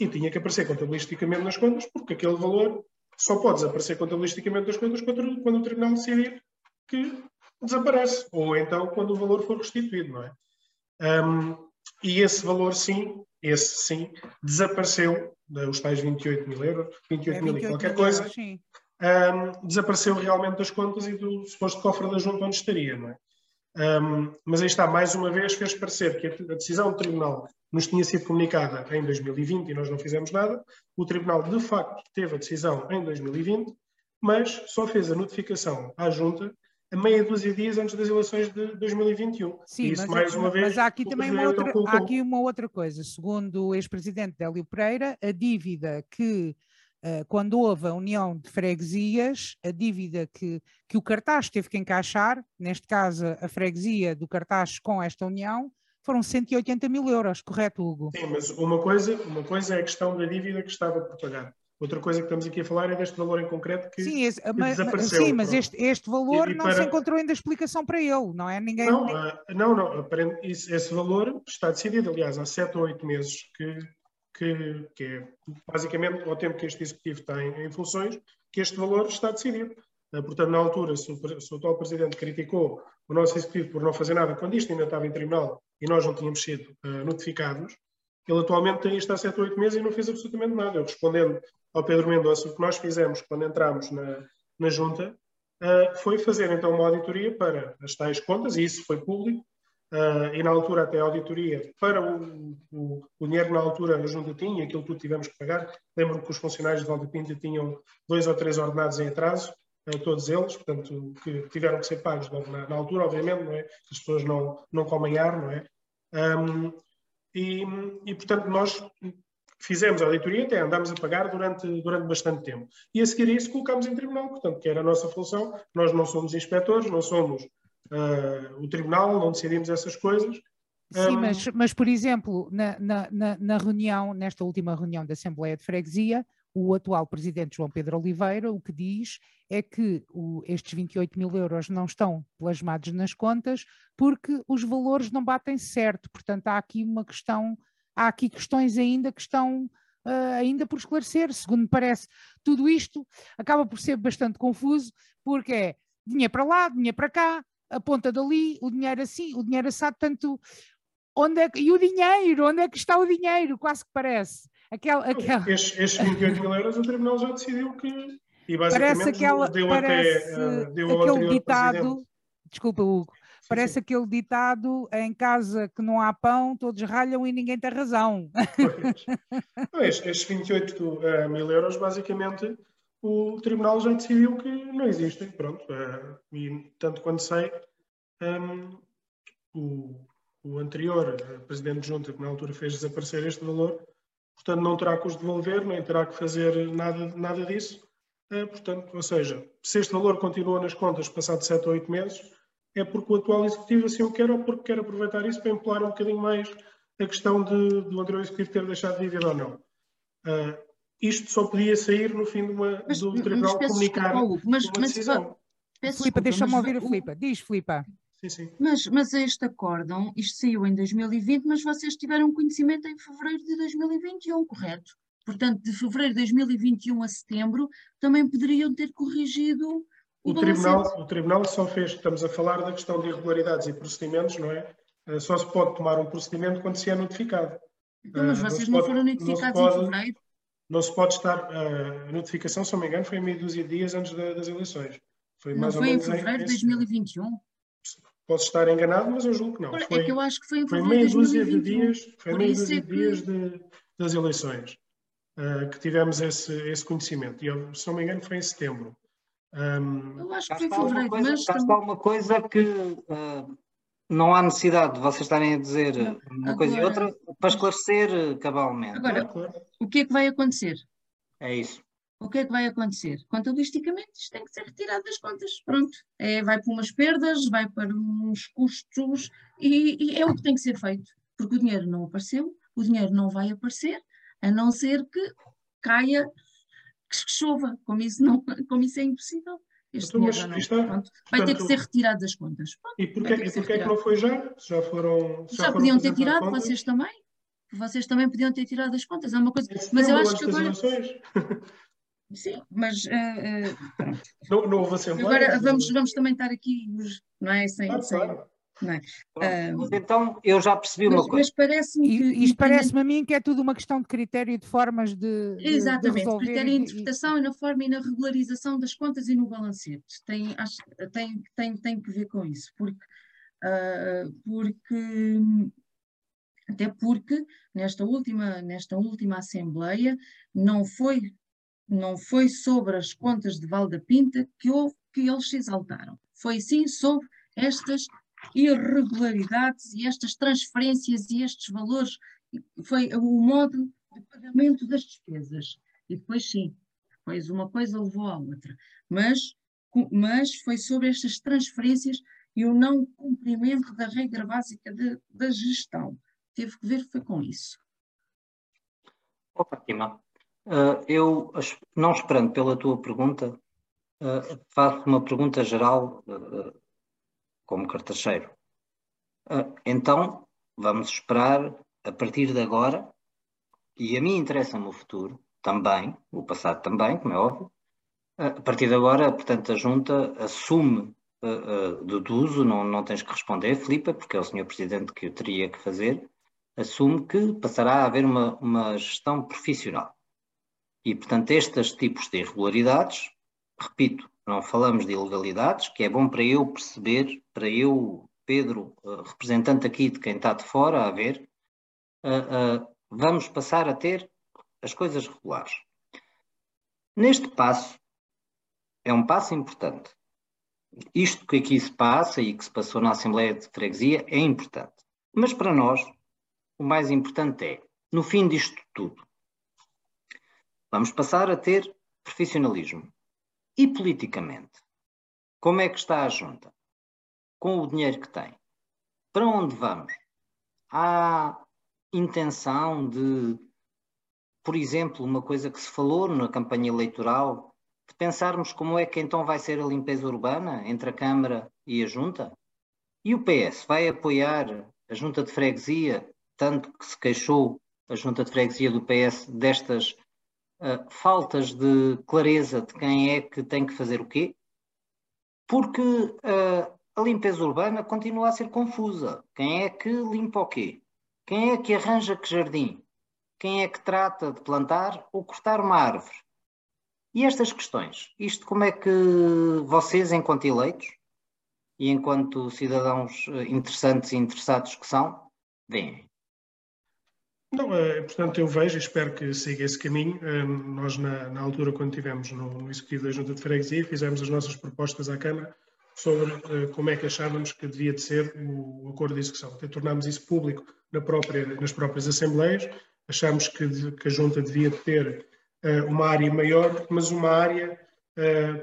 E tinha que aparecer contabilisticamente nas contas, porque aquele valor só pode desaparecer contabilisticamente das contas quando, quando o tribunal decidir que desaparece, ou então quando o valor for restituído, não é? Um, e esse valor, sim, esse sim, desapareceu, os tais 28 mil euros, 28 é, mil e qualquer coisa, um, desapareceu realmente das contas e do suposto cofre da junta onde estaria, não é? Um, mas aí está, mais uma vez, fez parecer que a decisão do Tribunal nos tinha sido comunicada em 2020 e nós não fizemos nada. O Tribunal, de facto, teve a decisão em 2020, mas só fez a notificação à Junta a meia dúzia de dias antes das eleições de 2021. Sim, isso, mas, mais uma vez, mas há aqui também uma outra, há aqui uma outra coisa. Segundo o ex-presidente Délio Pereira, a dívida que, quando houve a união de freguesias, a dívida que, que o cartaz teve que encaixar, neste caso a freguesia do cartaz com esta união, foram 180 mil euros, correto, Hugo? Sim, mas uma coisa, uma coisa é a questão da dívida que estava por pagar. Outra coisa que estamos aqui a falar é deste valor em concreto que, sim, esse, que mas, desapareceu. Sim, mas este, este valor e, e não para... se encontrou ainda explicação para ele, não é? Ninguém... Não, uh, não, não esse, esse, valor está decidido, aliás, há sete ou oito meses que, que, que é basicamente ao tempo que este executivo tem em funções, que este valor está decidido. Uh, portanto, na altura, se o, se o atual Presidente criticou o nosso executivo por não fazer nada quando isto ainda estava em tribunal e nós não tínhamos sido uh, notificados, ele atualmente tem isto há sete ou oito meses e não fez absolutamente nada. Eu respondendo ao Pedro Mendonça, o que nós fizemos quando entramos na, na junta uh, foi fazer então uma auditoria para as tais contas, e isso foi público, uh, e na altura até a auditoria para o, o, o, dinheiro na altura a junta tinha, aquilo que tivemos que pagar. Lembro que os funcionários de Valdepinta tinham dois ou três ordenados em atraso, uh, todos eles, portanto, que tiveram que ser pagos na, na, altura, obviamente, não é? As pessoas não, não comem ar, não é? Um, e, e, portanto, nós fizemos a auditoria, até andámos a pagar durante, durante bastante tempo. E a seguir a isso colocámos em tribunal, portanto, que era a nossa função. Nós não somos inspectores, não somos uh, o tribunal, não decidimos essas coisas. Sim, um... mas, mas, por exemplo, na, na, na, reunião, nesta última reunião da Assembleia de Freguesia, o atual presidente João Pedro Oliveira o que diz é que o, estes 28 mil euros não estão plasmados nas contas porque os valores não batem certo. Portanto, há aqui uma questão há aqui questões ainda que estão uh, ainda por esclarecer, segundo me parece. Tudo isto acaba por ser bastante confuso, porque é dinheiro para lá, dinheiro para cá, a ponta dali, o dinheiro assim, o dinheiro assado, tanto onde é e o dinheiro, onde é que está o dinheiro, quase que parece. Aquela, aquela... Estes, estes 28 mil euros o Tribunal já decidiu que e basicamente parece aquela, deu parece até uh, deu aquele ditado, presidente. desculpa Hugo, Parece sim. aquele ditado em casa que não há pão, todos ralham e ninguém tem razão. Pois, estes 28 uh, eh, mil euros, basicamente, o Tribunal já decidiu que não existem. Pronto, uh, e tanto quanto sei, um, o, o, anterior uh, Presidente de Junta, que na altura fez desaparecer este valor, portanto não terá que os devolver, nem terá que fazer nada, nada disso. portanto, ou seja, se este valor continua nas contas passado 7 ou 8 meses, é porque o atual executivo assim o quer ou porque quer aproveitar isso para empolar um bocadinho mais a questão de, do anterior executivo ter deixado dívida ou não. Uh, isto só podia sair no fim de uma, do tribunal comunicar mas, uma mas, decisão. Filipa, deixa-me ouvir a Filipa. Diz, Filipa. Sim, sim. Mas, mas este acórdão, isto saiu em 2020, mas vocês tiveram conhecimento em fevereiro de 2021, correto? Portanto, de fevereiro de 2021 a setembro, também poderiam ter corrigido o, o tribunal. O tribunal só fez, estamos a falar da questão de irregularidades e procedimentos, não é? Eh, só se pode tomar um procedimento quando se é notificado. Então, mas eh, vocês não, não foram notificados não pode, em fevereiro? Não se pode estar. Eh, a notificação, se não me engano, foi meia dúzia de dias antes das eleições. Foi não mais foi ou menos em fevereiro de 2021? Posso estar enganado, mas eu julgo que não. É foi, é que eu acho que foi em fevereiro foi meia dúzia de dias, foi meia dúzia é que... de dias de, das eleições uh, que tivemos esse, esse conhecimento. E, se não me engano, foi em setembro. Um, eu acho que foi em fevereiro, coisa, mas... Está uma coisa que uh, não há necessidade de vocês estarem a dizer não, uma agora, coisa e outra para esclarecer cabalmente. Agora, o que é que vai acontecer? É isso o que é que vai acontecer? Contabilisticamente isto tem que ser retirado das contas. Pronto, é, vai para umas perdas, vai para uns custos e, e, é o que tem que ser feito. Porque o dinheiro não apareceu, o dinheiro não vai aparecer, a não ser que caia, que chova, como isso, não, como isso é impossível. Este então, dinheiro não, está, pronto, vai ter que ser retirado das contas. Pronto, e porquê, e porquê é que não foi já? Já foram. Já, já podiam ter tirado, vocês também. Vocês também podiam ter tirado as contas, é uma coisa. Mas eu acho que agora. Sim, mas uh, uh, não, não houve assembleia. Agora vamos, vamos também estar aqui, não é? Sem, claro, sem, claro. Não é? Uh, então eu já percebi mas, uma coisa. Mas parece-me que. Isto parece-me a mim que é tudo uma questão de critério e de formas de. Exatamente, de critério de interpretação e... na forma e na regularização das contas e no balancete. Tem, acho, tem, tem, tem que ver com isso, porque, porque até porque nesta última, nesta última Assembleia não foi não foi sobre as contas de Valda Pinta que, houve, que eles se exaltaram. Foi sim sobre estas irregularidades e estas transferências e estes valores. Foi o modo de pagamento das despesas. E depois sim, depois uma coisa levou à outra. Mas, mas foi sobre estas transferências e o não cumprimento da regra básica de, da gestão. Teve que ver foi com isso. Fátima, Uh, eu, não esperando pela tua pergunta, uh, faço uma pergunta geral uh, como cartacheiro. então, vamos esperar a partir de agora, e a mim interessa-me o futuro também, o passado também, como é óbvio. a partir de agora, portanto, a Junta assume uh, do uso, não, não tens que responder, Filipe, porque é o senhor Presidente que o teria que fazer, assume que passará a haver uma, uma gestão profissional. E, portanto, estes tipos de irregularidades, repito, não falamos de ilegalidades, que é bom para eu perceber, para eu, Pedro, eh, representante aqui de quem está de fora a ver, uh, uh, vamos passar a ter as coisas regulares. Neste passo, é um passo importante. Isto que aqui se passa e que se passou na Assembleia de Freguesia é importante. Mas para nós, o mais importante é, no fim disto tudo, Vamos passar a ter profissionalismo. E politicamente? Como é que está a junta? Com o dinheiro que tem? Para onde vamos? Há intenção de, por exemplo, uma coisa que se falou na campanha eleitoral, de pensarmos como é que então vai ser a limpeza urbana entre a Câmara e a Junta? E o PS vai apoiar a Junta de Freguesia, tanto que se queixou a Junta de Freguesia do PS destas uh, faltas de clareza de quem é que tem que fazer o quê, porque uh, a limpeza urbana continua a ser confusa. Quem é que limpa o quê? Quem é que arranja que jardim? Quem é que trata de plantar ou cortar uma árvore? E estas questões, isto como é que vocês, enquanto eleitos e enquanto cidadãos eh, interessantes e interessados que são, veem? Não, é, portanto, eu vejo e espero que siga esse caminho. Um, nós, na, na, altura, quando estivemos no, no, Executivo da Junta de Freguesia, fizemos as nossas propostas à Câmara sobre uh, como é que achávamos que devia de ser o, acordo de execução. Até tornámos isso público na própria, nas próprias Assembleias. Achámos que, que a Junta devia ter uma área maior, mas uma área,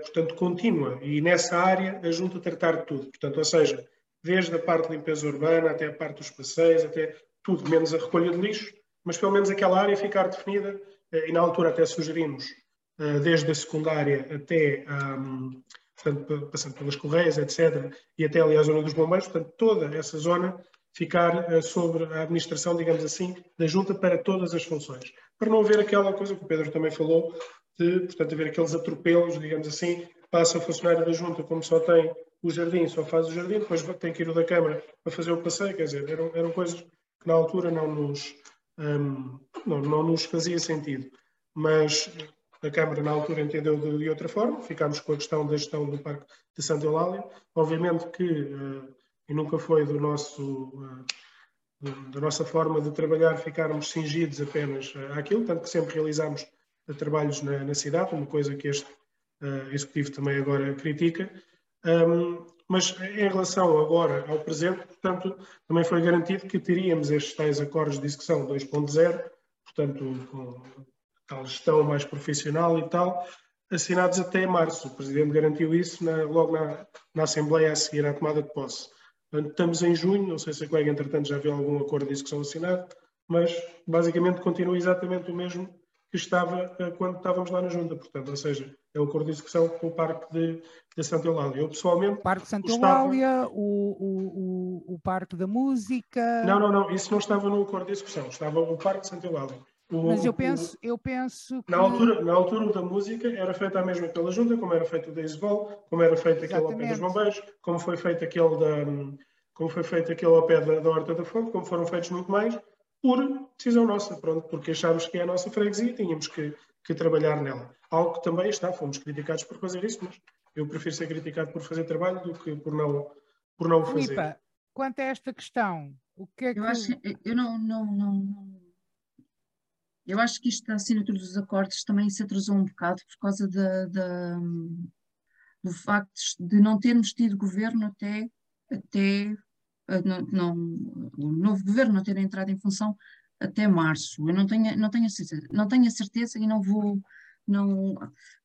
portanto, contínua. E nessa área, a Junta tratar de tudo. Portanto, ou seja, desde a parte de limpeza urbana até a parte dos passeios, até tudo menos a recolha de lixo, mas pelo menos aquela área ficar definida, eh, e na altura até sugerimos, eh, desde a secundária até portanto, passando pelas Correias, etc., e até ali à zona dos bombeiros, portanto, toda essa zona ficar uh, sobre a administração, digamos assim, da Junta para todas as funções. Para não haver aquela coisa que o Pedro também falou, de, portanto, haver aqueles atropelos, digamos assim, passa o funcionário da Junta, como só tem o jardim, só faz o jardim, depois tem que ir o da Câmara para fazer o passeio, quer dizer, eram, eram coisas que na altura não nos, um, não, não nos fazia sentido. Mas a Câmara, na altura, entendeu de, de, outra forma, ficámos com a questão da gestão do Parque de Santa Eulália. Obviamente que, uh, e nunca foi do nosso, uh, da nossa forma de trabalhar, ficarmos cingidos apenas àquilo, tanto que sempre realizámos trabalhos na, na cidade, uma coisa que este uh, Executivo também agora critica. Um, mas em relação agora ao presente, portanto, também foi garantido que teríamos estes tais acordos de execução 2.0, portanto, com tal gestão mais profissional e tal, assinados até março. O Presidente garantiu isso na, logo na, na, Assembleia a seguir à tomada de posse. Portanto, estamos em junho, não sei se a colega, entretanto, já viu algum acordo de execução assinado, mas basicamente continua exatamente o mesmo que estava uh, quando estávamos lá na Junta, portanto, ou seja, é o acordo de execução com o Parque de, de Santa Eulália. Eu, pessoalmente... O Parque de Santa Eulália, o, o, o, o, Parque da Música... Não, não, não, isso não estava no acordo de execução, estava o Parque de Santa Eulália. O, Mas eu penso, eu penso que... Na altura, na altura da música era feita a mesma pela Junta, como era feito o Deisebol, como era feito aquele ao pé dos bombeiros, como foi feito aquele da... Como foi feito aquele ao pé da, da Horta da Fonte, como foram feitos muito mais, por decisão nossa, pronto, porque achámos que é a nossa freguesia e tínhamos que, que trabalhar nela. Algo que também está, fomos criticados por fazer isso, mas eu prefiro ser criticado por fazer trabalho do que por não, por não o fazer. Filipa, quanto a esta questão, o que é que... Eu, acho, eu não, não, não, eu acho que isto da assinatura dos acordos também se atrasou um bocado por causa de, de, do facto de não termos tido governo até, até eh, não, não, o novo governo não ter entrado em função até março. Eu não tenho, não tenho, certeza, não tenho a certeza e não vou, não,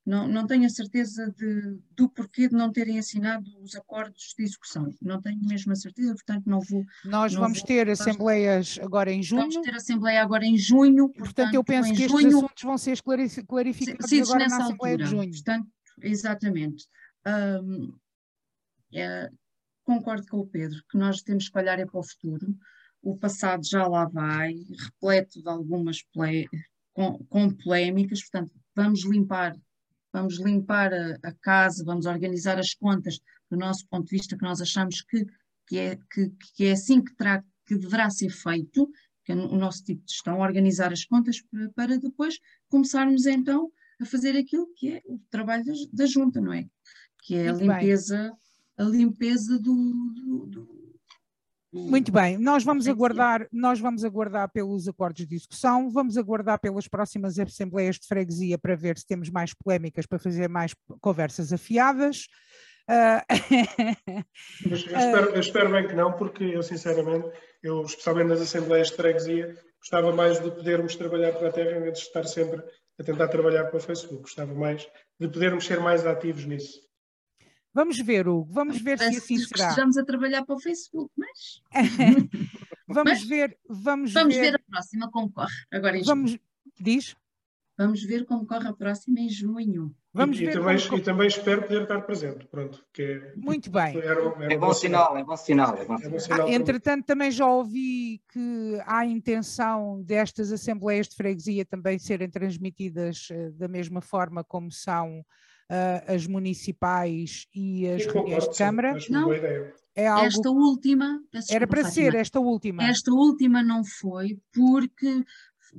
não, não tenho a certeza de, do porquê de não terem assinado os acordos de execução. Não tenho mesmo a certeza, portanto não vou. Nós não vamos vou, ter assembleias agora em junho. Vamos ter assembleia agora em junho. Portanto, portanto eu penso que estes junho, assuntos vão ser clarificados agora na Assembleia altura, de junho. Portanto, exatamente. É, concordo com o Pedro, que nós temos que olhar é para o futuro. O passado já lá vai, repleto de algumas com, com polémicas, portanto, vamos limpar, vamos limpar a, a, casa, vamos organizar as contas do nosso ponto de vista, que nós achamos que, que, é, que, que é assim que, terá, que deverá ser feito, que é o nosso tipo de gestão, organizar as contas para, para depois começarmos então a fazer aquilo que é o trabalho da, da junta, não é? Que é a limpeza. Bem a limpeza do, do, do muito bem, nós vamos aguardar, nós vamos aguardar pelos acordos de discussão, vamos aguardar pelas próximas assembleias de freguesia para ver se temos mais polémicas para fazer mais conversas afiadas. Uh... Mas eu espero, eu espero, bem que não, porque eu sinceramente, eu especialmente nas assembleias de freguesia, gostava mais de podermos trabalhar para a terra em vez de estar sempre a tentar trabalhar para o Facebook. Gostava mais de podermos ser mais ativos nisso. Vamos ver, Hugo, vamos ver Parece se assim será. Estamos a trabalhar para o Facebook, mas. vamos mas ver, vamos, vamos ver. ver. a próxima como corre. Agora em vamos, junho. Diz? Vamos ver como corre a próxima em junho. Vamos e, ver e, também, como... e também espero poder estar presente. Pronto, que é, Muito bem. Era, era é, bom sinal, é bom sinal. É bom sinal. É bom sinal ah, entretanto, também já ouvi que há a intenção destas assembleias de freguesia também serem transmitidas uh, da mesma forma como são uh, as municipais e as reuniões de Câmara. Não, é algo... esta última. Era para ser esta última. Esta última não foi, porque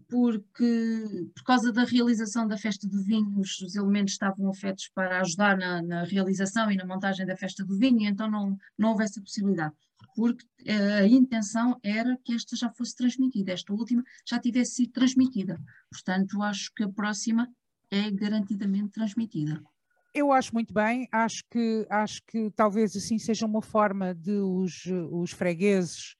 porque por causa da realização da festa do vinho, os, elementos estavam afetos para ajudar na, na, realização e na montagem da festa do vinho, e então não, não houve essa possibilidade, porque uh, a intenção era que esta já fosse transmitida, esta última já tivesse sido transmitida. Portanto, acho que a próxima é garantidamente transmitida. Eu acho muito bem, acho que, acho que talvez assim seja uma forma de os, os fregueses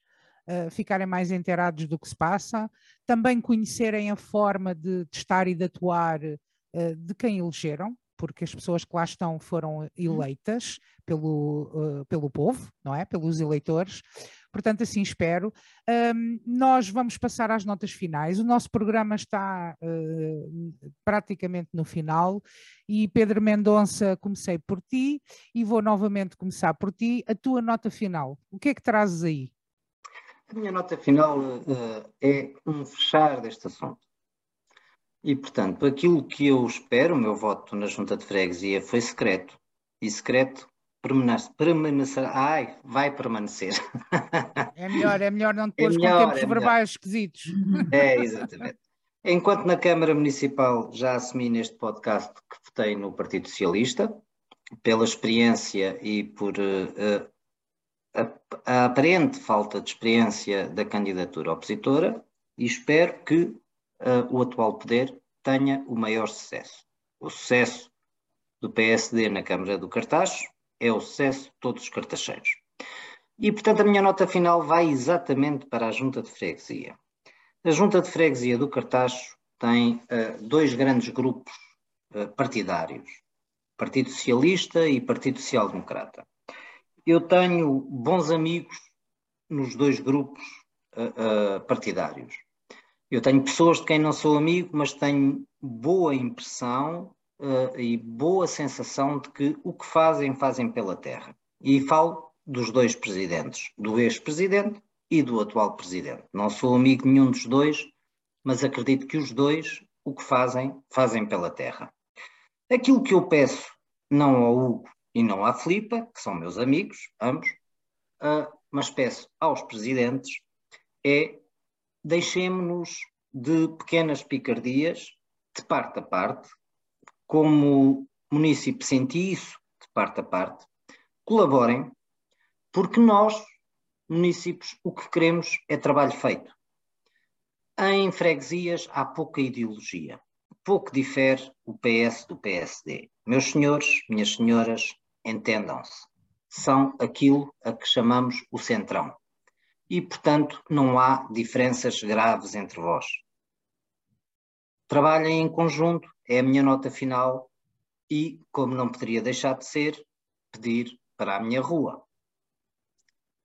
uh, ficarem mais inteirados do que se passa, também conhecerem a forma de, de estar e de atuar uh, de quem elegeram, porque as pessoas que lá estão foram eleitas pelo, uh, pelo povo, não é? Pelos eleitores. Portanto, assim espero. Um, nós vamos passar às notas finais. O nosso programa está uh, praticamente no final e Pedro Mendonça, comecei por ti e vou novamente começar por ti. A tua nota final, o que é que trazes aí? A minha nota final uh, é um fechar deste assunto. E, portanto, aquilo que eu espero, o meu voto na junta de freguesia foi secreto. E secreto permanecer, ai, vai permanecer. É melhor, é melhor não depois é melhor, com tempos é verbais esquisitos. É, exatamente. Enquanto na Câmara Municipal já assumi neste podcast que votei no Partido Socialista, pela experiência e por uh, a, a, aparente falta de experiência da candidatura opositora, e espero que uh, o atual poder tenha o maior sucesso. O sucesso do PSD na Câmara do Cartacho é o sucesso de todos os cartacheiros. E, portanto, a minha nota final vai exatamente para a Junta de Freguesia. A Junta de Freguesia do Cartacho tem uh, dois grandes grupos uh, partidários, Partido Socialista e Partido Social Democrata. Eu tenho bons amigos nos dois grupos uh, partidários. Eu tenho pessoas de quem não sou amigo, mas tenho boa impressão uh, e boa sensação de que o que fazem, fazem pela terra. E falo dos dois presidentes, do ex-presidente e do atual presidente. Não sou amigo de nenhum dos dois, mas acredito que os dois o que fazem, fazem pela terra. Aquilo que eu peço, não ao Hugo e não à Filipa, que são meus amigos, ambos, uh, mas peço aos presidentes, é deixemos-nos de pequenas picardias, de parte a parte, como município senti isso de parte a parte, colaborem, porque nós, municípios, o que queremos é trabalho feito. Em freguesias há pouca ideologia, pouco difere o PS do PSD. Meus senhores, minhas senhoras, entendam-se. São aquilo a que chamamos o centrão. E, portanto, não há diferenças graves entre vós. Trabalhem em conjunto, é a minha nota final e, como não poderia deixar de ser, pedir para a minha rua.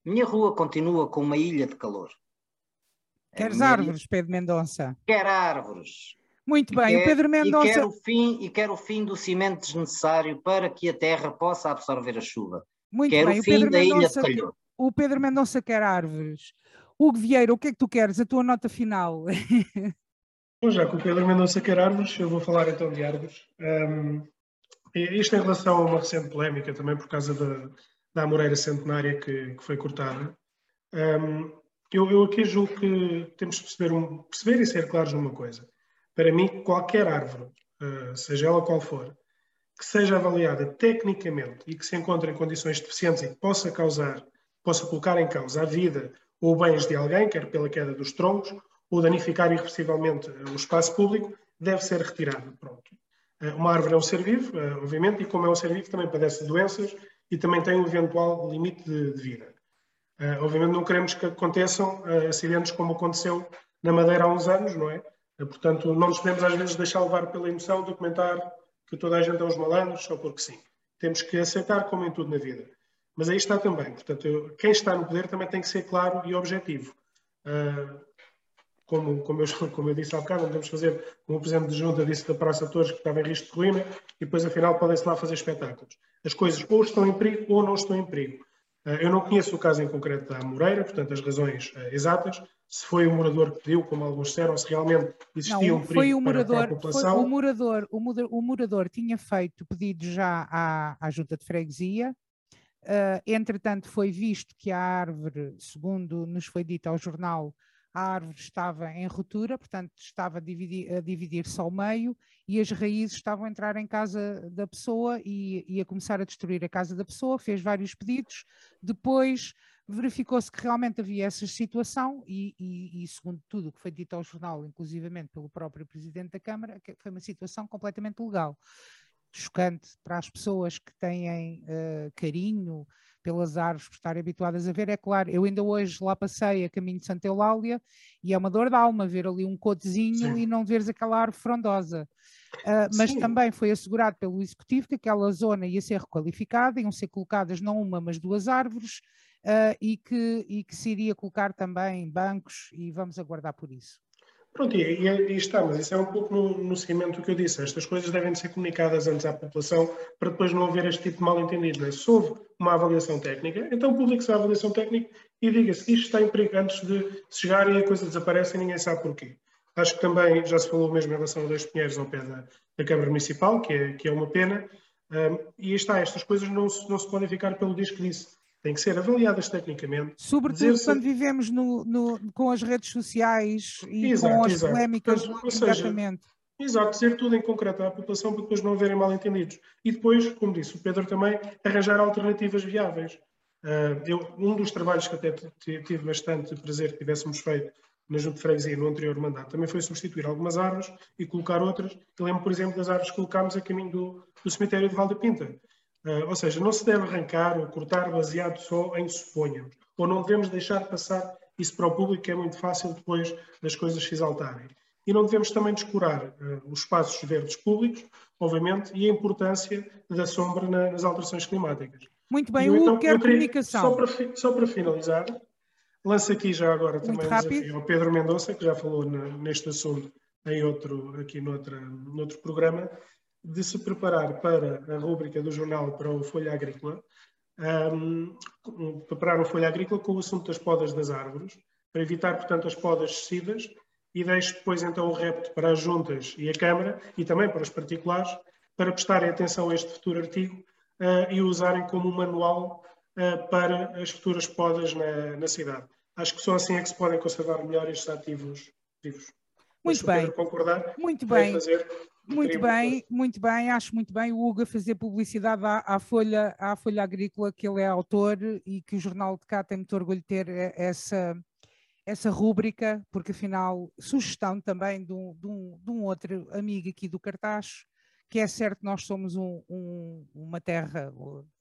Minha rua continua com uma ilha de calor. Queres árvores, ilha... Pedro Mendonça? Quer árvores. Muito bem, quer, o Pedro Mendonça. E quer o, fim, e quer o fim do cimento desnecessário para que a terra possa absorver a chuva. Muito quer bem, o fim Pedro da Mendonça, ilha de calor. O Pedro Mendonça quer árvores. Hugo Vieira, o que é que tu queres? A tua nota final. Bom, já que o Pedro Mendonça quer árvores, eu vou falar então de árvores. Um, isto em relação a uma recente polémica, também por causa da, da amoreira centenária que, que foi cortada. Um, eu, eu, aqui julgo que temos de perceber, um, perceber e ser claros numa coisa. Para mim, qualquer árvore, uh, seja ela qual for, que seja avaliada tecnicamente e que se encontre em condições deficientes e que possa causar, possa colocar em causa a vida ou bens de alguém, quer pela queda dos troncos, ou danificar irreversivelmente eh, o espaço público, deve ser retirado. Pronto. Eh, uma árvore é um ser vivo, eh, obviamente, e como é um ser vivo também padece doenças e também tem um eventual limite de, de vida. obviamente não queremos que aconteçam acidentes como aconteceu na Madeira há uns anos, não é? portanto, não nos podemos às vezes deixar levar pela emoção de comentar que toda a gente é uns malandros só porque sim. Temos que aceitar como em tudo na vida. Mas aí está também. Portanto, quem está no poder também tem que ser claro e objetivo. Uh, como, como, eu, como eu disse há bocado, não podemos fazer, como o Presidente de Junta disse da Praça Torres, que estava em risco de ruína, e depois afinal podem-se lá fazer espetáculos. As coisas ou estão em perigo ou não estão em perigo. Eh, eu não conheço o caso em concreto da Moreira, portanto, as razões uh, exatas, se foi o morador que pediu, como alguns disseram, se realmente existia não, um perigo foi o morador, para a população. Foi o morador, o, morador, o morador tinha feito pedido já à, à Junta de Freguesia, uh, entretanto foi visto que a árvore, segundo nos foi dito ao jornal, a árvore estava em ruptura, portanto estava a dividir-se dividir ao meio e as raízes estavam a entrar em casa da pessoa e, e a começar a destruir a casa da pessoa, fez vários pedidos, depois verificou-se que realmente havia essa situação e, e, e, segundo tudo o que foi dito ao jornal, inclusivamente pelo próprio Presidente da Câmara, foi uma situação completamente legal. chocante para as pessoas que têm uh, carinho pelas árvores, por estarem habituadas a ver. É claro, eu ainda hoje lá passei a caminho de Santa Eulália e é uma dor de alma ver ali um cotezinho Sim. e não veres aquela árvore frondosa. Uh, mas Sim. também foi assegurado pelo Executivo que aquela zona ia ser requalificada, iam ser colocadas não uma, mas duas árvores, uh, e, que, e que se iria colocar também bancos, e vamos aguardar por isso. Pronto, e, e, e está, mas isso é um pouco no, no seguimento do que eu disse. Estas coisas devem ser comunicadas antes à população para depois não haver este tipo de mal-entendidos. É? Se houve uma avaliação técnica, então publique-se a avaliação técnica e diga-se isto está em perigo antes de chegar e a coisa desaparece e ninguém sabe porquê. Acho que também já se falou mesmo em relação a dois pinheiros ao pé da, da Câmara Municipal, que é, que é uma pena. Um, e está, estas coisas não se, não se podem ficar pelo disco disse têm que ser avaliadas tecnicamente. Sobretudo quando vivemos no, no, com as redes sociais e exato, com as exato. polémicas Portanto, exatamente. Exato, dizer tudo em concreto à população para depois não haverem mal entendidos. E depois, como disse o Pedro também, arranjar alternativas viáveis. Uh, eu, um dos trabalhos que até tive bastante prazer que tivéssemos feito na Junta de Freguesia no anterior mandato também foi substituir algumas árvores e colocar outras. Eu lembro, por exemplo, das árvores que colocámos a caminho do, do cemitério de Valda Pinta. Uh, ou seja, não se deve arrancar ou cortar baseado só em suponhamos. Ou não devemos deixar passar isso para o público, que é muito fácil depois das coisas se exaltarem. E não devemos também descurar uh, os espaços verdes públicos, obviamente, e a importância da sombra na, nas alterações climáticas. Muito bem, então, quer comunicação. Só para, só para finalizar, lanço aqui já agora também um desafio ao Pedro Mendonça, que já falou na, neste assunto em outro, aqui noutra, noutro programa, de se preparar para a rúbrica do jornal para o Folha Agrícola, um, preparar o Folha Agrícola com o assunto das podas das árvores, para evitar, portanto, as podas excessivas e deixo depois então o repto para as juntas e a Câmara e também para os particulares para prestarem atenção a este futuro artigo uh, e o usarem como um manual uh, para as futuras podas na, na, cidade. Acho que só assim é que se podem conservar melhor estes ativos vivos. Muito bem. Concordar, muito bem. Fazer muito bem, muito bem, acho muito bem o Hugo a fazer publicidade à, à, Folha, à Folha Agrícola, que ele é autor e que o Jornal de Cá tem muito orgulho de ter essa, essa rúbrica, porque afinal, sugestão também de um, de um, de um outro amigo aqui do Cartaz, que é certo nós somos um, um, uma terra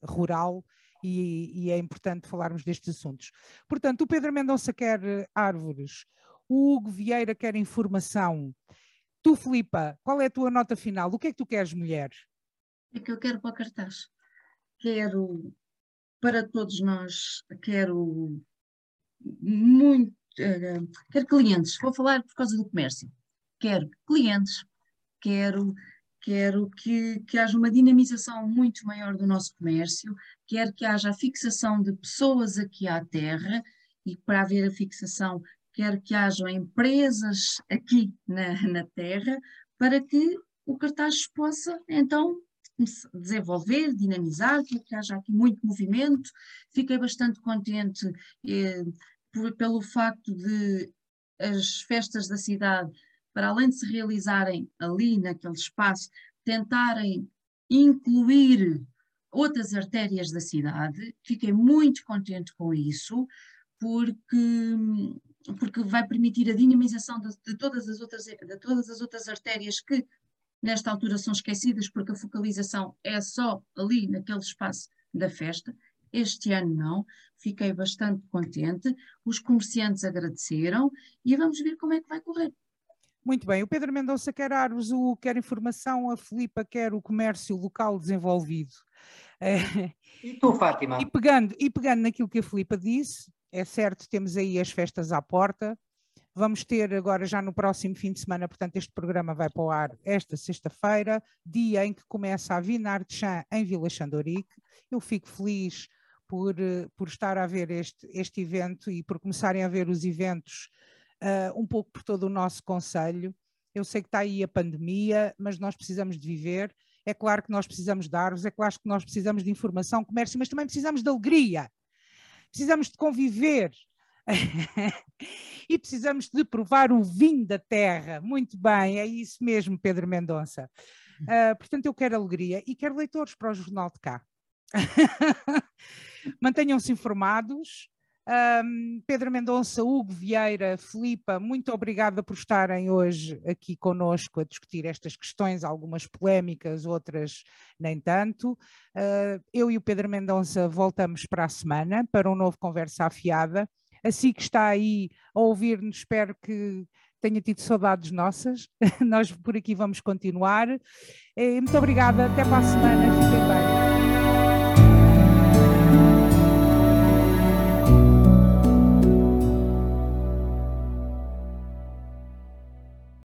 rural e, e, é importante falarmos destes assuntos. Portanto, o Pedro Mendonça quer árvores, o Hugo Vieira quer informação, Tu, Filipa, qual é a tua nota final? O que é que tu queres, mulher? É que eu quero para o cartaz. Quero, para todos nós, quero muito, uh, quero clientes. Vou falar por causa do comércio. Quero clientes, quero quero que, que haja uma dinamização muito maior do nosso comércio, quero que haja a fixação de pessoas aqui à terra, e para haver a fixação quer que hajam empresas aqui na, na Terra, para que o cartaz possa então desenvolver, dinamizar, que haja aqui muito movimento. Fiquei bastante contente eh, por, pelo facto de as festas da cidade, para além de se realizarem ali naquele espaço, tentarem incluir outras artérias da cidade. Fiquei muito contente com isso, porque porque vai permitir a dinamização de, de, todas as outras, de todas as outras artérias que nesta altura são esquecidas porque a focalização é só ali naquele espaço da festa. Este ano não, fiquei bastante contente, os comerciantes agradeceram e vamos ver como é que vai correr. Muito bem, o Pedro Mendonça quer árvores, o quer informação, a Filipa quer o comércio local desenvolvido. E tu, Fátima? E pegando, e pegando naquilo que a Filipa disse, é certo, temos aí as festas à porta. Vamos ter agora, já no próximo fim de semana, portanto, este programa vai para o ar esta sexta-feira, dia em que começa a Vinar de Chã em Vila Xandorique. Eu fico feliz por, por estar a ver este, este evento e por começarem a ver os eventos uh, um pouco por todo o nosso Conselho. Eu sei que está aí a pandemia, mas nós precisamos de viver. É claro que nós precisamos de árvores, é claro que nós precisamos de informação, comércio, mas também precisamos de alegria precisamos de conviver. e precisamos de provar o vinho da terra. Muito bem, é isso mesmo, Pedro Mendonça. Uh, portanto, eu quero alegria e quero leitores para o Jornal de Cá. Mantenham-se informados. Um, Pedro Mendonça, Hugo Vieira, Filipa, muito obrigada por estarem hoje aqui conosco a discutir estas questões, algumas polémicas, outras nem tanto. Uh, eu e o Pedro Mendonça voltamos para a semana para um novo Conversa Afiada. Assim que está aí a ouvir-nos, espero que tenha tido saudades nossas. Nós por aqui vamos continuar. Muito obrigada, até para a semana, fiquem bem.